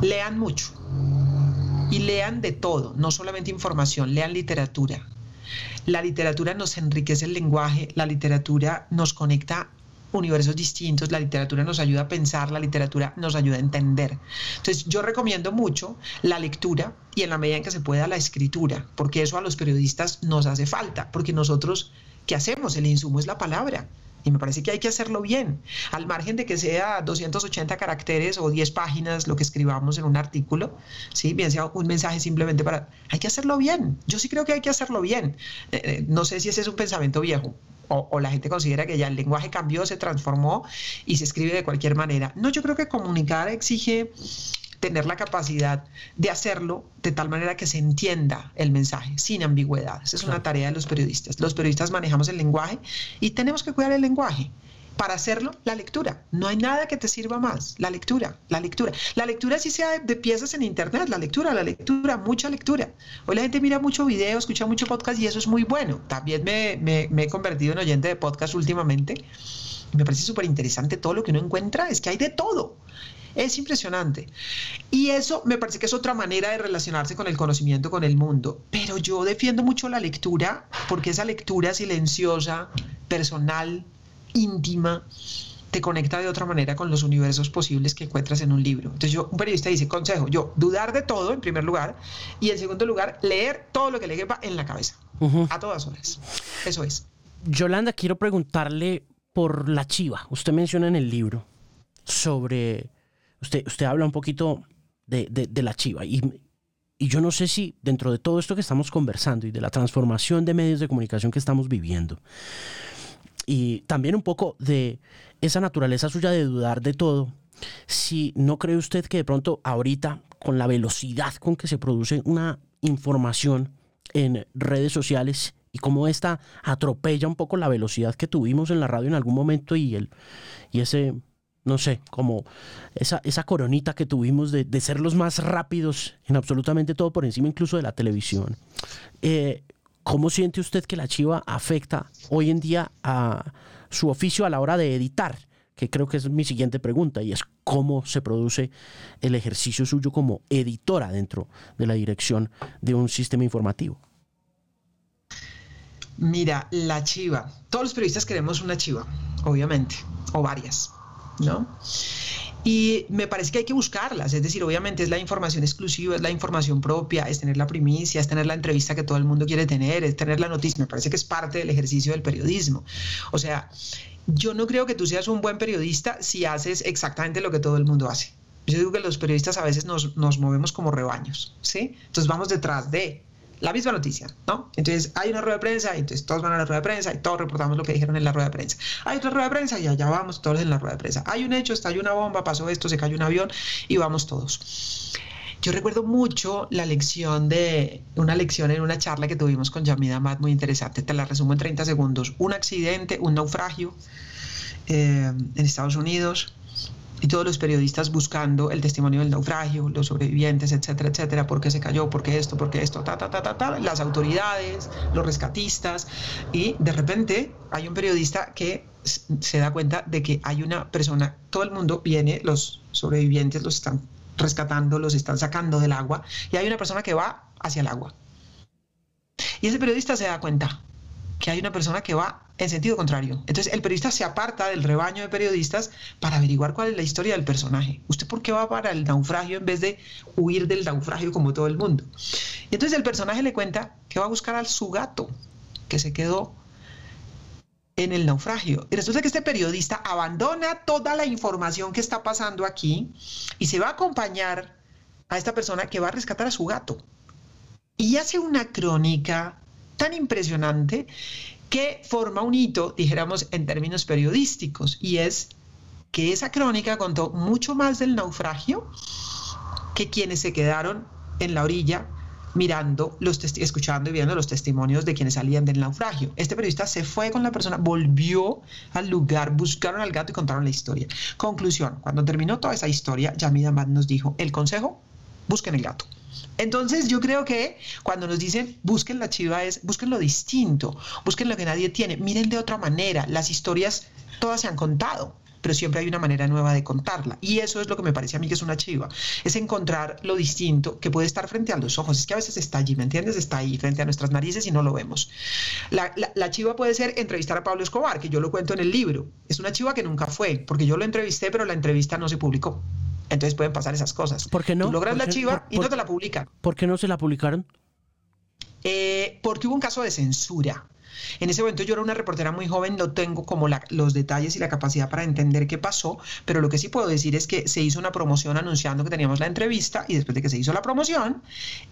lean mucho y lean de todo, no solamente información, lean literatura. La literatura nos enriquece el lenguaje, la literatura nos conecta universos distintos, la literatura nos ayuda a pensar, la literatura nos ayuda a entender. Entonces yo recomiendo mucho la lectura y en la medida en que se pueda la escritura, porque eso a los periodistas nos hace falta, porque nosotros, ¿qué hacemos? El insumo es la palabra. Y me parece que hay que hacerlo bien, al margen de que sea 280 caracteres o 10 páginas lo que escribamos en un artículo, ¿sí? bien sea un mensaje simplemente para... Hay que hacerlo bien. Yo sí creo que hay que hacerlo bien. Eh, eh, no sé si ese es un pensamiento viejo, o, o, la gente considera que ya el lenguaje cambió, se transformó y se escribe de cualquier manera. No, yo creo que comunicar exige tener la capacidad de hacerlo de tal manera que se entienda el mensaje sin ambigüedad. Esa es una tarea de los periodistas. Los periodistas manejamos el lenguaje y tenemos que cuidar el lenguaje. Para hacerlo, la lectura. No hay nada que te sirva más. La lectura, la lectura. La lectura sí sea de piezas en internet, la lectura, la lectura, mucha lectura. Hoy la gente mira mucho video, escucha mucho podcast y eso es muy bueno. También me, me he convertido en oyente de podcast últimamente. Me parece súper interesante todo lo que uno encuentra, es que hay de todo. Es impresionante. Y eso me parece que es otra manera de relacionarse con el conocimiento, con el mundo. Pero yo defiendo mucho la lectura porque esa lectura silenciosa, personal, íntima, te conecta de otra manera con los universos posibles que encuentras en un libro. Entonces yo, un periodista dice, consejo, yo dudar de todo en primer lugar y en segundo lugar, leer todo lo que le quepa en la cabeza, a todas horas. Eso es. Yolanda, quiero preguntarle por la chiva. Usted menciona en el libro sobre Usted, habla un poquito de, la chiva y, y yo no sé si dentro de todo esto que estamos conversando y de la transformación de medios de comunicación que estamos viviendo, y también un poco de esa naturaleza suya de dudar de todo, si no cree usted que de pronto ahorita, con la velocidad con que se produce una información en redes sociales y cómo esta atropella un poco la velocidad que tuvimos en la radio en algún momento y, el, y ese no sé, como esa, esa coronita que tuvimos de, ser los más rápidos en absolutamente todo, por encima incluso de la televisión. Eh, ¿Cómo siente usted que la chiva afecta hoy en día a su oficio a la hora de editar? Que creo que es mi siguiente pregunta y es cómo se produce el ejercicio suyo como editora dentro de la dirección de un sistema informativo. Mira, la chiva. Todos los periodistas queremos una chiva, obviamente, o varias ¿no? Y me parece que hay que buscarlas, es decir, obviamente es la información exclusiva, es la información propia, es tener la primicia, es tener la entrevista que todo el mundo quiere tener, es tener la noticia, me parece que es parte del ejercicio del periodismo. O sea, yo no creo que tú seas un buen periodista si haces exactamente lo que todo el mundo hace. Yo digo que los periodistas a veces nos, nos movemos como rebaños, ¿sí? Entonces vamos detrás de, la misma noticia, ¿no? Entonces hay una rueda de prensa, y entonces todos van a la rueda de prensa y todos reportamos lo que dijeron en la rueda de prensa. Hay otra rueda de prensa y allá vamos todos en la rueda de prensa. Hay un hecho, estalló una bomba, pasó esto, se cayó un avión y vamos todos. Yo recuerdo mucho la lección de una lección en una charla que tuvimos con Yamida Matt muy interesante. Te la resumo en 30 segundos. Un accidente, un naufragio eh, en Estados Unidos y todos los periodistas buscando el testimonio del naufragio, los sobrevivientes, etcétera, etcétera, por qué se cayó, por qué esto, por qué esto, ta, ta, ta, ta, ta, las autoridades, los rescatistas, y de repente hay un periodista que se da cuenta de que hay una persona, todo el mundo viene, los sobrevivientes los están rescatando, los están sacando del agua, y hay una persona que va hacia el agua. Y ese periodista se da cuenta que hay una persona que va en sentido contrario. Entonces el periodista se aparta del rebaño de periodistas para averiguar cuál es la historia del personaje. ¿Usted por qué va para el naufragio en vez de huir del naufragio como todo el mundo? Y entonces el personaje le cuenta que va a buscar a su gato, que se quedó en el naufragio. Y resulta que este periodista abandona toda la información que está pasando aquí y se va a acompañar a esta persona que va a rescatar a su gato. Y hace una crónica tan impresionante que forma un hito, dijéramos, en términos periodísticos, y es que esa crónica contó mucho más del naufragio que quienes se quedaron en la orilla mirando, los escuchando y viendo los testimonios de quienes salían del naufragio. Este periodista se fue con la persona, volvió al lugar, buscaron al gato y contaron la historia. Conclusión, cuando terminó toda esa historia, Yamida Mad nos dijo, el consejo, busquen el gato. Entonces yo creo que cuando nos dicen busquen la chiva es busquen lo distinto, busquen lo que nadie tiene, miren de otra manera, las historias todas se han contado pero siempre hay una manera nueva de contarla. Y eso es lo que me parece a mí que es una chiva, es encontrar lo distinto que puede estar frente a los ojos. Es que a veces está allí, ¿me entiendes? Está ahí frente a nuestras narices y no lo vemos. La, la, chiva puede ser entrevistar a Pablo Escobar, que yo lo cuento en el libro. Es una chiva que nunca fue, porque yo lo entrevisté, pero la entrevista no se publicó. Entonces pueden pasar esas cosas. ¿Por qué no? Tú logras la chiva y no te la publican. ¿Por qué no se la publicaron? Eh, porque hubo un caso de censura. En ese momento yo era una reportera muy joven, no tengo como los detalles y la capacidad para entender qué pasó, pero lo que sí puedo decir es que se hizo una promoción anunciando que teníamos la entrevista y después de que se hizo la promoción,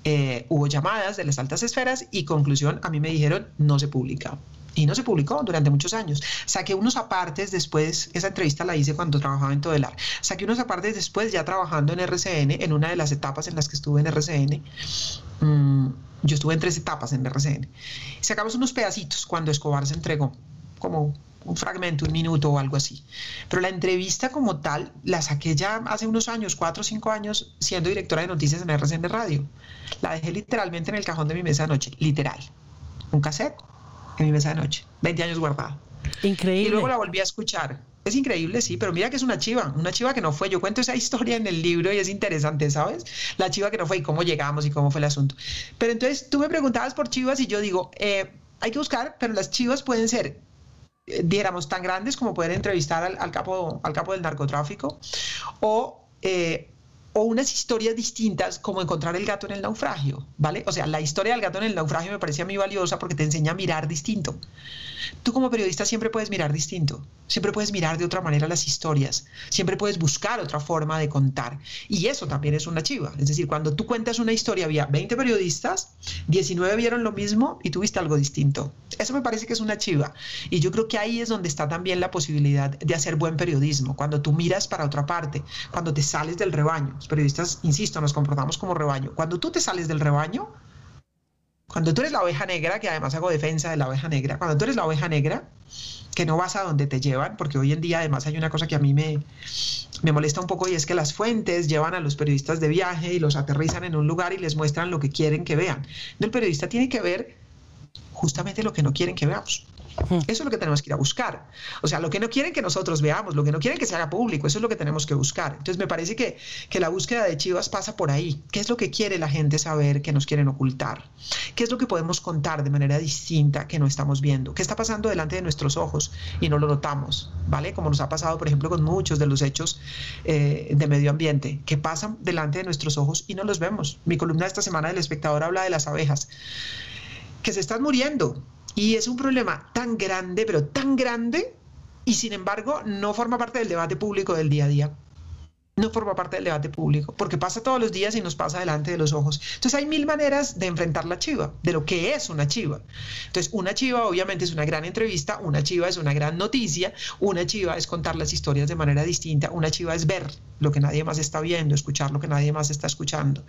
eh, hubo llamadas de las altas esferas y conclusión, a mí me dijeron no se publica y no se publicó durante muchos años. Saqué unos apartes después, esa entrevista la hice cuando trabajaba en Todelar, saqué unos apartes después ya trabajando en RCN, en una de las etapas en las que estuve en RCN. Mm, yo estuve en tres etapas en RCN. Sacamos unos pedacitos cuando Escobar se entregó, como un fragmento, un minuto o algo así. Pero la entrevista como tal la saqué ya hace unos años, cuatro o cinco años, siendo directora de noticias en RCN Radio. La dejé literalmente en el cajón de mi mesa de noche, literal. Un cassette en mi mesa de noche, 20 años guardada. Increíble. Y luego la volví a escuchar. Es increíble, sí, pero mira que es una chiva, una chiva que no fue. Yo cuento esa historia en el libro y es interesante, ¿sabes? La chiva que no fue y cómo llegamos y cómo fue el asunto. Pero entonces tú me preguntabas por chivas y yo digo, eh, hay que buscar, pero las chivas pueden ser, eh, dijéramos, tan grandes como poder entrevistar al, capo, al capo del narcotráfico o eh, o unas historias distintas como encontrar el gato en el naufragio, ¿vale? O sea, la historia del gato en el naufragio me parece a mí valiosa porque te enseña a mirar distinto. Tú como periodista siempre puedes mirar distinto, siempre puedes mirar de otra manera las historias, siempre puedes buscar otra forma de contar. Y eso también es una chiva. Es decir, cuando tú cuentas una historia, había 20 periodistas, 19 vieron lo mismo y tuviste algo distinto. Eso me parece que es una chiva. Y yo creo que ahí es donde está también la posibilidad de hacer buen periodismo, cuando tú miras para otra parte, cuando te sales del rebaño. Los periodistas, insisto, nos comportamos como rebaño. Cuando tú te sales del rebaño, cuando tú eres la oveja negra, que además hago defensa de la oveja negra, cuando tú eres la oveja negra, que no vas a donde te llevan, porque hoy en día además hay una cosa que a mí me, me molesta un poco y es que las fuentes llevan a los periodistas de viaje y los aterrizan en un lugar y les muestran lo que quieren que vean. El periodista tiene que ver justamente lo que no quieren que veamos. Eso es lo que tenemos que ir a buscar. O sea, lo que no quieren que nosotros veamos, lo que no quieren que se haga público, eso es lo que tenemos que buscar. Entonces, me parece que, que la búsqueda de Chivas pasa por ahí. ¿Qué es lo que quiere la gente saber que nos quieren ocultar? ¿Qué es lo que podemos contar de manera distinta que no estamos viendo? ¿Qué está pasando delante de nuestros ojos y no lo notamos? ¿Vale? Como nos ha pasado, por ejemplo, con muchos de los hechos eh, de medio ambiente, que pasan delante de nuestros ojos y no los vemos. Mi columna de esta semana del espectador habla de las abejas que se están muriendo y es un problema tan grande, pero tan grande, y sin embargo no forma parte del debate público del día a día no forma parte del debate público, porque pasa todos los días y nos pasa delante de los ojos. Entonces hay mil maneras de enfrentar la chiva, de lo que es una chiva. Entonces una chiva obviamente es una gran entrevista, una chiva es una gran noticia, una chiva es contar las historias de manera distinta, una chiva es ver lo que nadie más está viendo, escuchar lo que nadie más está escuchando.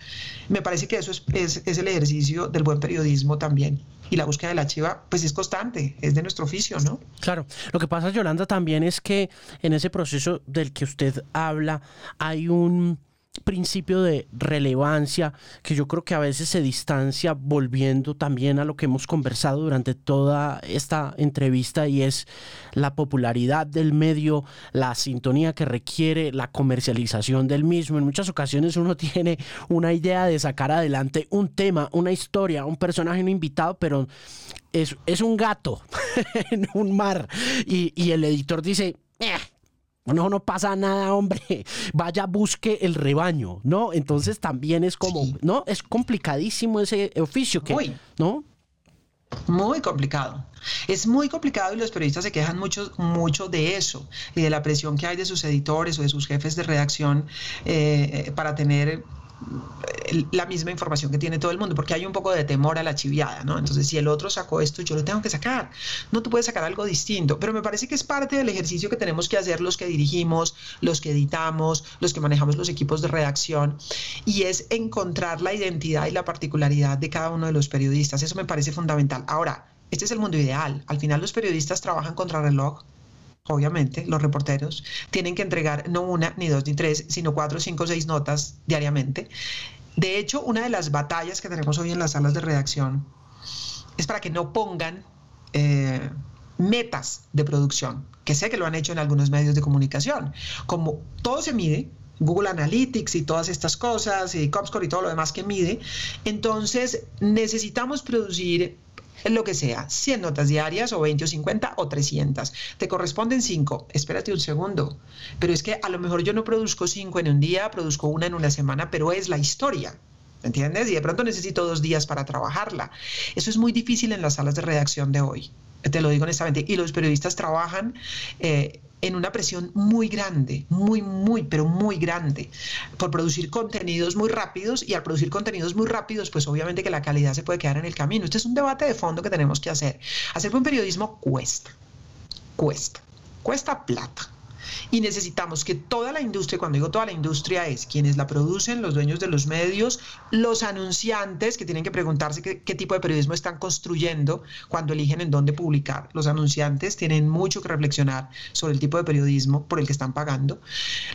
Me parece que eso es, es el ejercicio del buen periodismo también y la búsqueda de la chiva pues es constante, es de nuestro oficio, ¿no? Claro, lo que pasa Yolanda también es que en ese proceso del que usted habla hay un principio de relevancia que yo creo que a veces se distancia volviendo también a lo que hemos conversado durante toda esta entrevista y es la popularidad del medio, la sintonía que requiere, la comercialización del mismo. En muchas ocasiones uno tiene una idea de sacar adelante un tema, una historia, un personaje, un invitado, pero es, es un gato en un mar y, y el editor dice... Eh, no, no pasa nada, hombre. Vaya, busque el rebaño, ¿no? Entonces también es como, ¿no? Es complicadísimo ese oficio que, Muy. ¿no? Muy complicado. Es muy complicado y los periodistas se quejan mucho, mucho de eso y de la presión que hay de sus editores o de sus jefes de redacción eh, para tener la misma información que tiene todo el mundo, porque hay un poco de temor a la chiviada, ¿no? Entonces, si el otro sacó esto, yo lo tengo que sacar. No tú puedes sacar algo distinto, pero me parece que es parte del ejercicio que tenemos que hacer los que dirigimos, los que editamos, los que manejamos los equipos de redacción, y es encontrar la identidad y la particularidad de cada uno de los periodistas. Eso me parece fundamental. Ahora, este es el mundo ideal. Al final los periodistas trabajan contra reloj, obviamente, los reporteros, tienen que entregar no una, ni dos, ni tres, sino cuatro, cinco, seis notas diariamente. De hecho, una de las batallas que tenemos hoy en las salas de redacción es para que no pongan eh, metas de producción, que sé que lo han hecho en algunos medios de comunicación. Como todo se mide, Google Analytics y todas estas cosas, y Comscore y todo lo demás que mide, entonces necesitamos producir lo que sea, 100 notas diarias o 20 o 50 o 300. Te corresponden 5. Espérate un segundo. Pero es que a lo mejor yo no produzco 5 en un día, produzco una en una semana, pero es la historia. ¿Entiendes? Y de pronto necesito dos días para trabajarla. Eso es muy difícil en las salas de redacción de hoy. Te lo digo honestamente. Y los periodistas trabajan eh, en una presión muy grande, muy, muy, pero muy grande, por producir contenidos muy rápidos y al producir contenidos muy rápidos, pues obviamente que la calidad se puede quedar en el camino. Este es un debate de fondo que tenemos que hacer. Hacer buen periodismo cuesta, cuesta, cuesta plata. Y necesitamos que toda la industria, cuando digo toda la industria, es quienes la producen, los dueños de los medios, los anunciantes que tienen que preguntarse qué, tipo de periodismo están construyendo cuando eligen en dónde publicar. Los anunciantes tienen mucho que reflexionar sobre el tipo de periodismo por el que están pagando.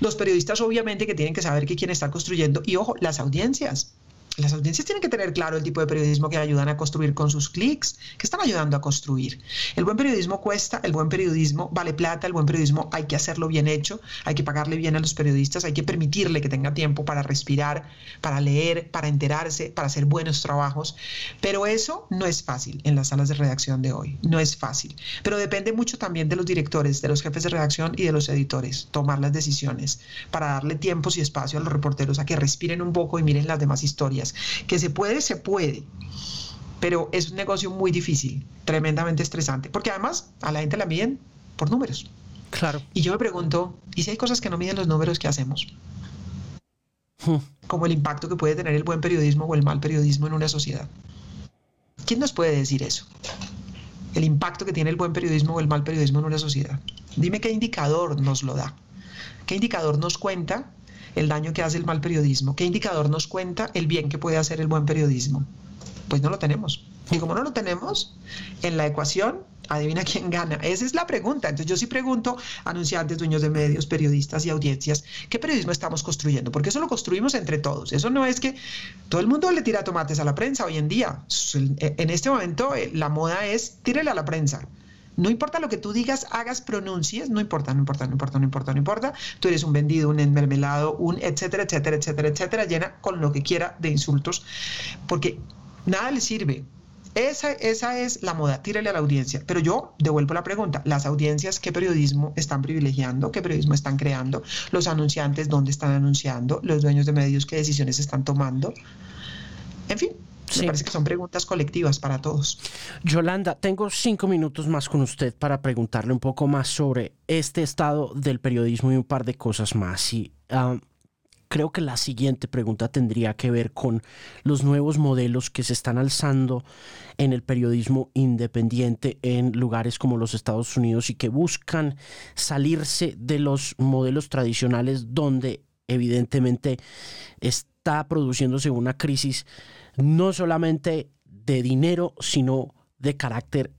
Los periodistas, obviamente, que tienen que saber que quién está construyendo. Y ojo, las audiencias las audiencias tienen que tener claro el tipo de periodismo que ayudan a construir con sus clics, que están ayudando a construir. El buen periodismo cuesta, el buen periodismo vale plata, el buen periodismo hay que hacerlo bien hecho, hay que pagarle bien a los periodistas, hay que permitirle que tenga tiempo para respirar, para leer, para enterarse, para hacer buenos trabajos. Pero eso no es fácil en las salas de redacción de hoy, no es fácil. Pero depende mucho también de los directores, de los jefes de redacción y de los editores, tomar las decisiones para darle tiempos y espacio a los reporteros a que respiren un poco y miren las demás historias que se puede, se puede. Pero es un negocio muy difícil, tremendamente estresante, porque además a la gente la miden por números. Claro. Y yo me pregunto, ¿y si hay cosas que no miden los números, qué hacemos? Hmm. Como el impacto que puede tener el buen periodismo o el mal periodismo en una sociedad. ¿Quién nos puede decir eso? El impacto que tiene el buen periodismo o el mal periodismo en una sociedad. Dime qué indicador nos lo da. ¿Qué indicador nos cuenta el daño que hace el mal periodismo? ¿Qué indicador nos cuenta el bien que puede hacer el buen periodismo? Pues no lo tenemos. Y como no lo tenemos, en la ecuación, adivina quién gana. Esa es la pregunta. Entonces yo sí pregunto anunciantes, dueños de medios, periodistas y audiencias, ¿qué periodismo estamos construyendo? Porque eso lo construimos entre todos. Eso no es que todo el mundo le tira tomates a la prensa hoy en día. En este momento eh, la moda es tírele a la prensa. No importa lo que tú digas, hagas, pronuncies, no importa, no importa, no importa, no importa, no importa. Tú eres un vendido, un enmermelado, un etcétera, etcétera, etcétera, etcétera, llena con lo que quiera de insultos, porque nada le sirve. Esa, esa es la moda, tírale a la audiencia. Pero yo devuelvo la pregunta, las audiencias, ¿qué periodismo están privilegiando? ¿Qué periodismo están creando? Los anunciantes, ¿dónde están anunciando? Los dueños de medios, ¿qué decisiones están tomando? En fin, Sí. Me parece que son preguntas colectivas para todos. Yolanda, tengo cinco minutos más con usted para preguntarle un poco más sobre este estado del periodismo y un par de cosas más. Y uh, creo que la siguiente pregunta tendría que ver con los nuevos modelos que se están alzando en el periodismo independiente en lugares como los Estados Unidos y que buscan salirse de los modelos tradicionales donde evidentemente está produciéndose una crisis no solamente de dinero, sino de carácter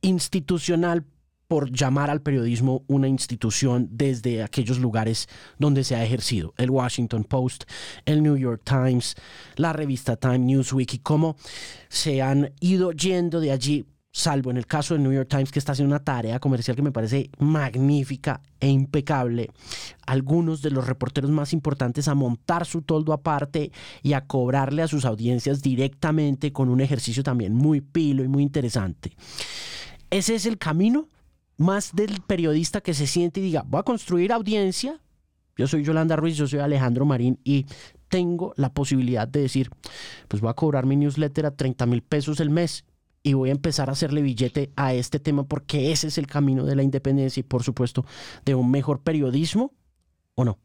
institucional por llamar al periodismo una institución desde aquellos lugares donde se ha ejercido. El Washington Post, el New York Times, la revista Time, Newsweek y cómo se han ido yendo de allí salvo en el caso del New York Times que está haciendo una tarea comercial que me parece magnífica e impecable, algunos de los reporteros más importantes a montar su toldo aparte y a cobrarle a sus audiencias directamente con un ejercicio también muy pilo y muy interesante. Ese es el camino más del periodista que se siente y diga, voy a construir audiencia. Yo soy Yolanda Ruiz, yo soy Alejandro Marín y tengo la posibilidad de decir, pues voy a cobrar mi newsletter a 30 mil pesos el mes y voy a empezar a hacerle billete a este tema porque ese es el camino de la independencia y por supuesto de un mejor periodismo o no.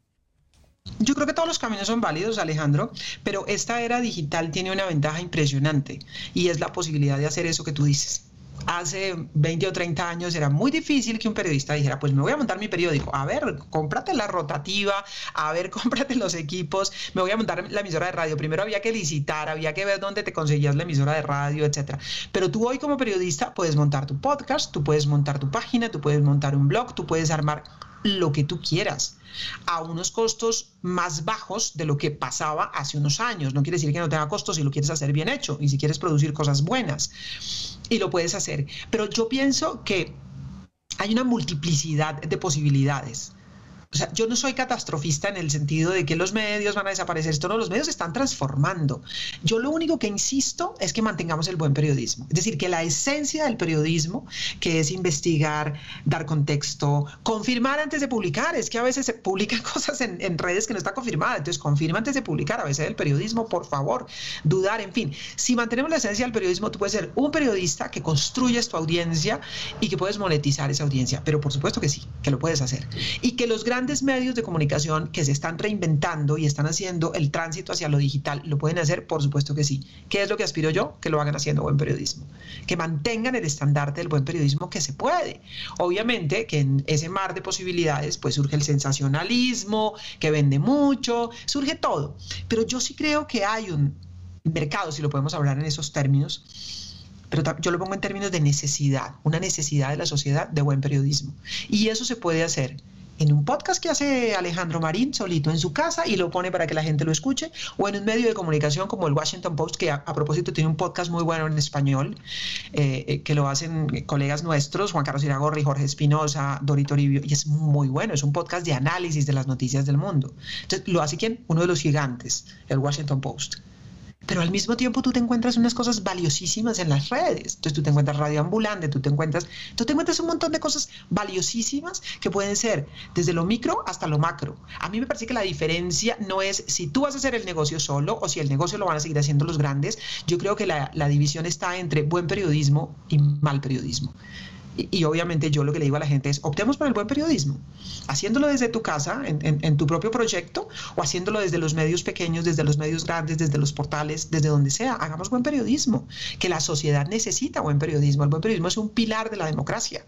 Yo creo que todos los caminos son válidos, Alejandro, pero esta era digital tiene una ventaja impresionante y es la posibilidad de hacer eso que tú dices hace 20 o 30 años era muy difícil que un periodista dijera, pues me voy a montar mi periódico, a ver, cómprate la rotativa, a ver, cómprate los equipos, me voy a montar la emisora de radio. Primero había que licitar, había que ver dónde te conseguías la emisora de radio, etcétera. Pero tú hoy como periodista puedes montar tu podcast, tú puedes montar tu página, tú puedes montar un blog, tú puedes armar lo que tú quieras a unos costos más bajos de lo que pasaba hace unos años. No quiere decir que no tenga costos si lo quieres hacer bien hecho y si quieres producir cosas buenas. Y lo puedes hacer. Pero yo pienso que hay una multiplicidad de posibilidades. O sea, yo no soy catastrofista en el sentido de que los medios van a desaparecer. Esto no, los medios se están transformando. Yo lo único que insisto es que mantengamos el buen periodismo. Es decir, que la esencia del periodismo, que es investigar, dar contexto, confirmar antes de publicar, es que a veces se publican cosas en, en redes que no están confirmadas. Entonces, confirma antes de publicar. A veces el periodismo, por favor, dudar, en fin. Si mantenemos la esencia del periodismo, tú puedes ser un periodista que construyes tu audiencia y que puedes monetizar esa audiencia. Pero por supuesto que sí, que lo puedes hacer. Y que los grandes grandes medios de comunicación que se están reinventando y están haciendo el tránsito hacia lo digital, ¿lo pueden hacer? Por supuesto que sí. ¿Qué es lo que aspiro yo? Que lo hagan haciendo buen periodismo. Que mantengan el estandarte del buen periodismo que se puede. Obviamente que en ese mar de posibilidades pues surge el sensacionalismo, que vende mucho, surge todo. Pero yo sí creo que hay un mercado, si lo podemos hablar en esos términos, pero yo lo pongo en términos de necesidad, una necesidad de la sociedad de buen periodismo. Y eso se puede hacer en un podcast que hace Alejandro Marín solito en su casa y lo pone para que la gente lo escuche, o en un medio de comunicación como el Washington Post, que a, propósito tiene un podcast muy bueno en español, eh, eh, que lo hacen colegas nuestros, Juan Carlos Iragorri, Jorge Espinosa, Dorito Toribio, y es muy bueno, es un podcast de análisis de las noticias del mundo. Entonces, lo hace quién? Uno de los gigantes, el Washington Post pero al mismo tiempo tú te encuentras unas cosas valiosísimas en las redes. Entonces tú te encuentras radio ambulante, tú te encuentras, tú te encuentras un montón de cosas valiosísimas que pueden ser desde lo micro hasta lo macro. A mí me parece que la diferencia no es si tú vas a hacer el negocio solo o si el negocio lo van a seguir haciendo los grandes. Yo creo que la, la división está entre buen periodismo y mal periodismo. Y, obviamente yo lo que le digo a la gente es, optemos por el buen periodismo, haciéndolo desde tu casa, en, tu propio proyecto, o haciéndolo desde los medios pequeños, desde los medios grandes, desde los portales, desde donde sea. Hagamos buen periodismo, que la sociedad necesita buen periodismo. El buen periodismo es un pilar de la democracia.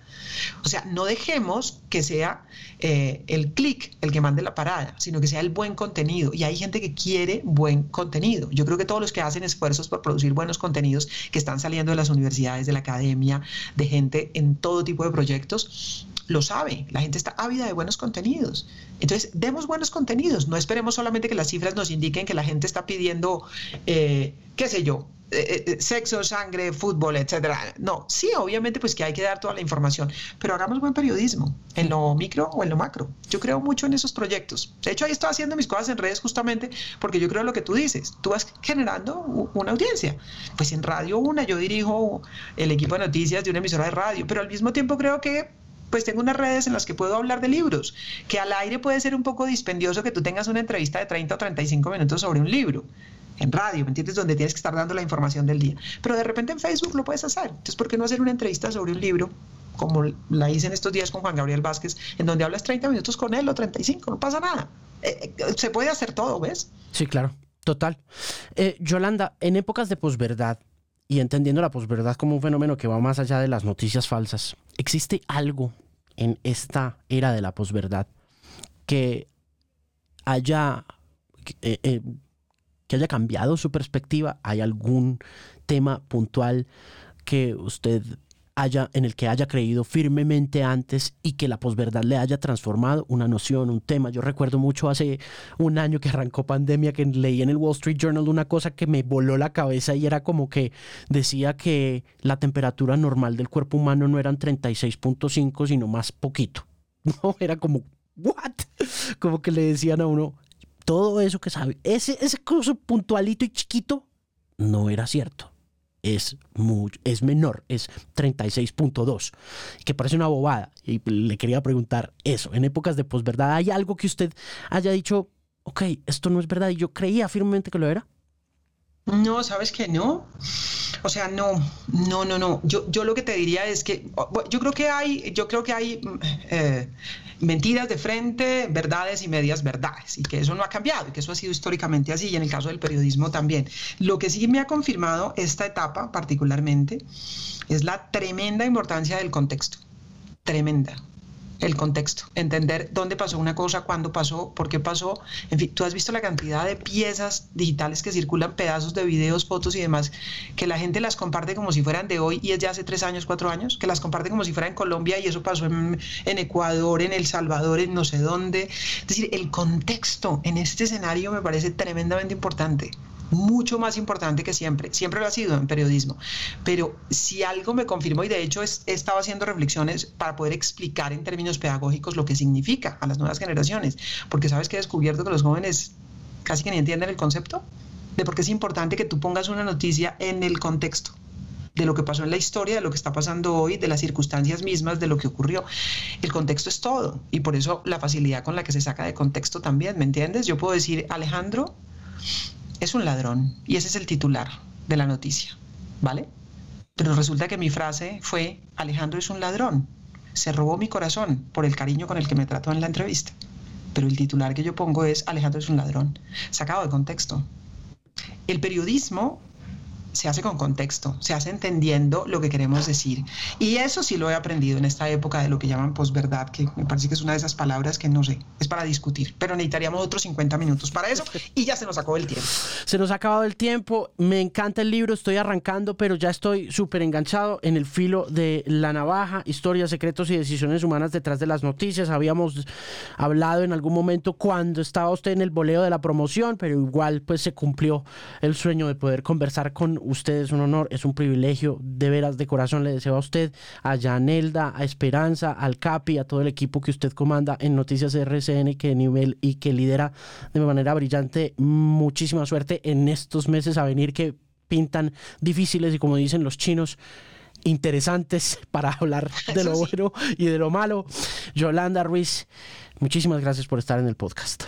O sea, no dejemos que sea eh, el clic el que mande la parada, sino que sea el buen contenido. Y hay gente que quiere buen contenido. Yo creo que todos los que hacen esfuerzos por producir buenos contenidos, que están saliendo de las universidades, de la academia, de gente en todo tipo de proyectos, lo sabe. La gente está ávida de buenos contenidos. Entonces, demos buenos contenidos. No esperemos solamente que las cifras nos indiquen que la gente está pidiendo, eh, qué sé yo, eh, eh, sexo, sangre, fútbol, etcétera. No, sí, obviamente, pues que hay que dar toda la información, pero hagamos buen periodismo en lo micro o en lo macro. Yo creo mucho en esos proyectos. De hecho, ahí estoy haciendo mis cosas en redes justamente porque yo creo lo que tú dices. Tú vas generando una audiencia. Pues en Radio Una yo dirijo el equipo de noticias de una emisora de radio, pero al mismo tiempo creo que pues tengo unas redes en las que puedo hablar de libros, que al aire puede ser un poco dispendioso que tú tengas una entrevista de 30 o 35 minutos sobre un libro en radio, ¿me entiendes? Donde tienes que estar dando la información del día. Pero de repente en Facebook lo puedes hacer. Entonces, ¿por qué no hacer una entrevista sobre un libro? como la hice en estos días con Juan Gabriel Vázquez, en donde hablas 30 minutos con él o 35, no pasa nada. Eh, eh, se puede hacer todo, ¿ves? Sí, claro, total. Eh, Yolanda, en épocas de posverdad, y entendiendo la posverdad como un fenómeno que va más allá de las noticias falsas, ¿existe algo en esta era de la posverdad que haya que haya cambiado su perspectiva? ¿Hay algún tema puntual que usted haya, en el que haya creído firmemente antes y que la posverdad le haya transformado una noción, un tema. Yo recuerdo mucho hace un año que arrancó pandemia que leí en el Wall Street Journal una cosa que me voló la cabeza y era como que decía que la temperatura normal del cuerpo humano no eran 36.5 sino más poquito. No, era como, ¿what? Como que le decían a uno, todo eso que sabe, ese, ese curso puntualito y chiquito, no era cierto es, es menor, es 36.2, que parece una bobada. Y le quería preguntar eso, en épocas de posverdad, ¿hay algo que usted haya dicho, ok, esto no es verdad y yo creía firmemente que lo era? No, sabes que no. O sea, no, no, no, no. Yo, yo lo que te diría es que yo creo que hay, yo creo que hay eh, mentiras de frente, verdades y medias verdades, y que eso no ha cambiado, y que eso ha sido históricamente así, y en el caso del periodismo también. Lo que sí me ha confirmado esta etapa particularmente es la tremenda importancia del contexto. Tremenda el contexto, entender dónde pasó una cosa, cuándo pasó, por qué pasó. En fin, tú has visto la cantidad de piezas digitales que circulan, pedazos de videos, fotos y demás, que la gente las comparte como si fueran de hoy y es de hace tres años, cuatro años, que las comparte como si fuera en Colombia y eso pasó en, en Ecuador, en El Salvador, en no sé dónde. Es decir, el contexto en este escenario me parece tremendamente importante mucho más importante que siempre. Siempre lo ha sido en periodismo. Pero si algo me confirmó, y de hecho he estado haciendo reflexiones para poder explicar en términos pedagógicos lo que significa a las nuevas generaciones, porque sabes que he descubierto que los jóvenes casi que ni entienden el concepto de por qué es importante que tú pongas una noticia en el contexto de lo que pasó en la historia, de lo que está pasando hoy, de las circunstancias mismas, de lo que ocurrió. El contexto es todo y por eso la facilidad con la que se saca de contexto también, ¿me entiendes? Yo puedo decir, Alejandro, es un ladrón y ese es el titular de la noticia, ¿vale? Pero resulta que mi frase fue, Alejandro es un ladrón, se robó mi corazón por el cariño con el que me trató en la entrevista. Pero el titular que yo pongo es, Alejandro es un ladrón, sacado de contexto. El periodismo se hace con contexto, se hace entendiendo lo que queremos decir. Y eso sí lo he aprendido en esta época de lo que llaman posverdad, que me parece que es una de esas palabras que no sé, es para discutir, pero necesitaríamos otros 50 minutos para eso y ya se nos acabó el tiempo. Se nos ha acabado el tiempo, me encanta el libro, estoy arrancando, pero ya estoy súper enganchado en el filo de la navaja, historias, secretos y decisiones humanas detrás de las noticias. Habíamos hablado en algún momento cuando estaba usted en el boleo de la promoción, pero igual pues se cumplió el sueño de poder conversar con usted es un honor, es un privilegio, de veras de corazón le deseo a usted, a Yanelda, a Esperanza, al Capi, a todo el equipo que usted comanda en Noticias RCN que nivel y que lidera de manera brillante. Muchísima suerte en estos meses a venir que pintan difíciles y como dicen los chinos, interesantes para hablar de lo bueno y de lo malo. Yolanda Ruiz, muchísimas gracias por estar en el podcast.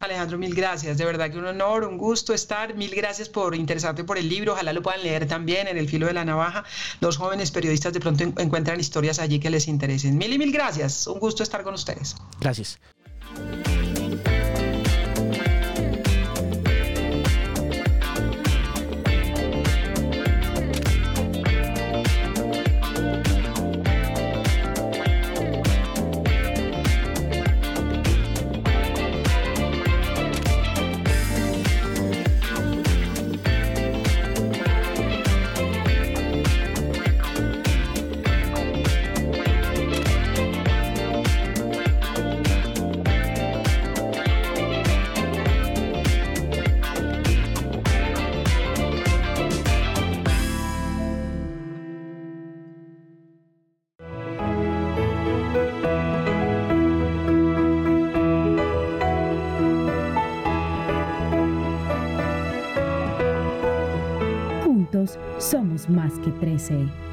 Alejandro, mil gracias. De verdad que un honor, un gusto estar. Mil gracias por interesarte por el libro. Ojalá lo puedan leer también en el filo de la navaja. Los jóvenes periodistas de pronto encuentran historias allí que les interesen. Mil y mil gracias. Un gusto estar con ustedes. Gracias. Más que 13.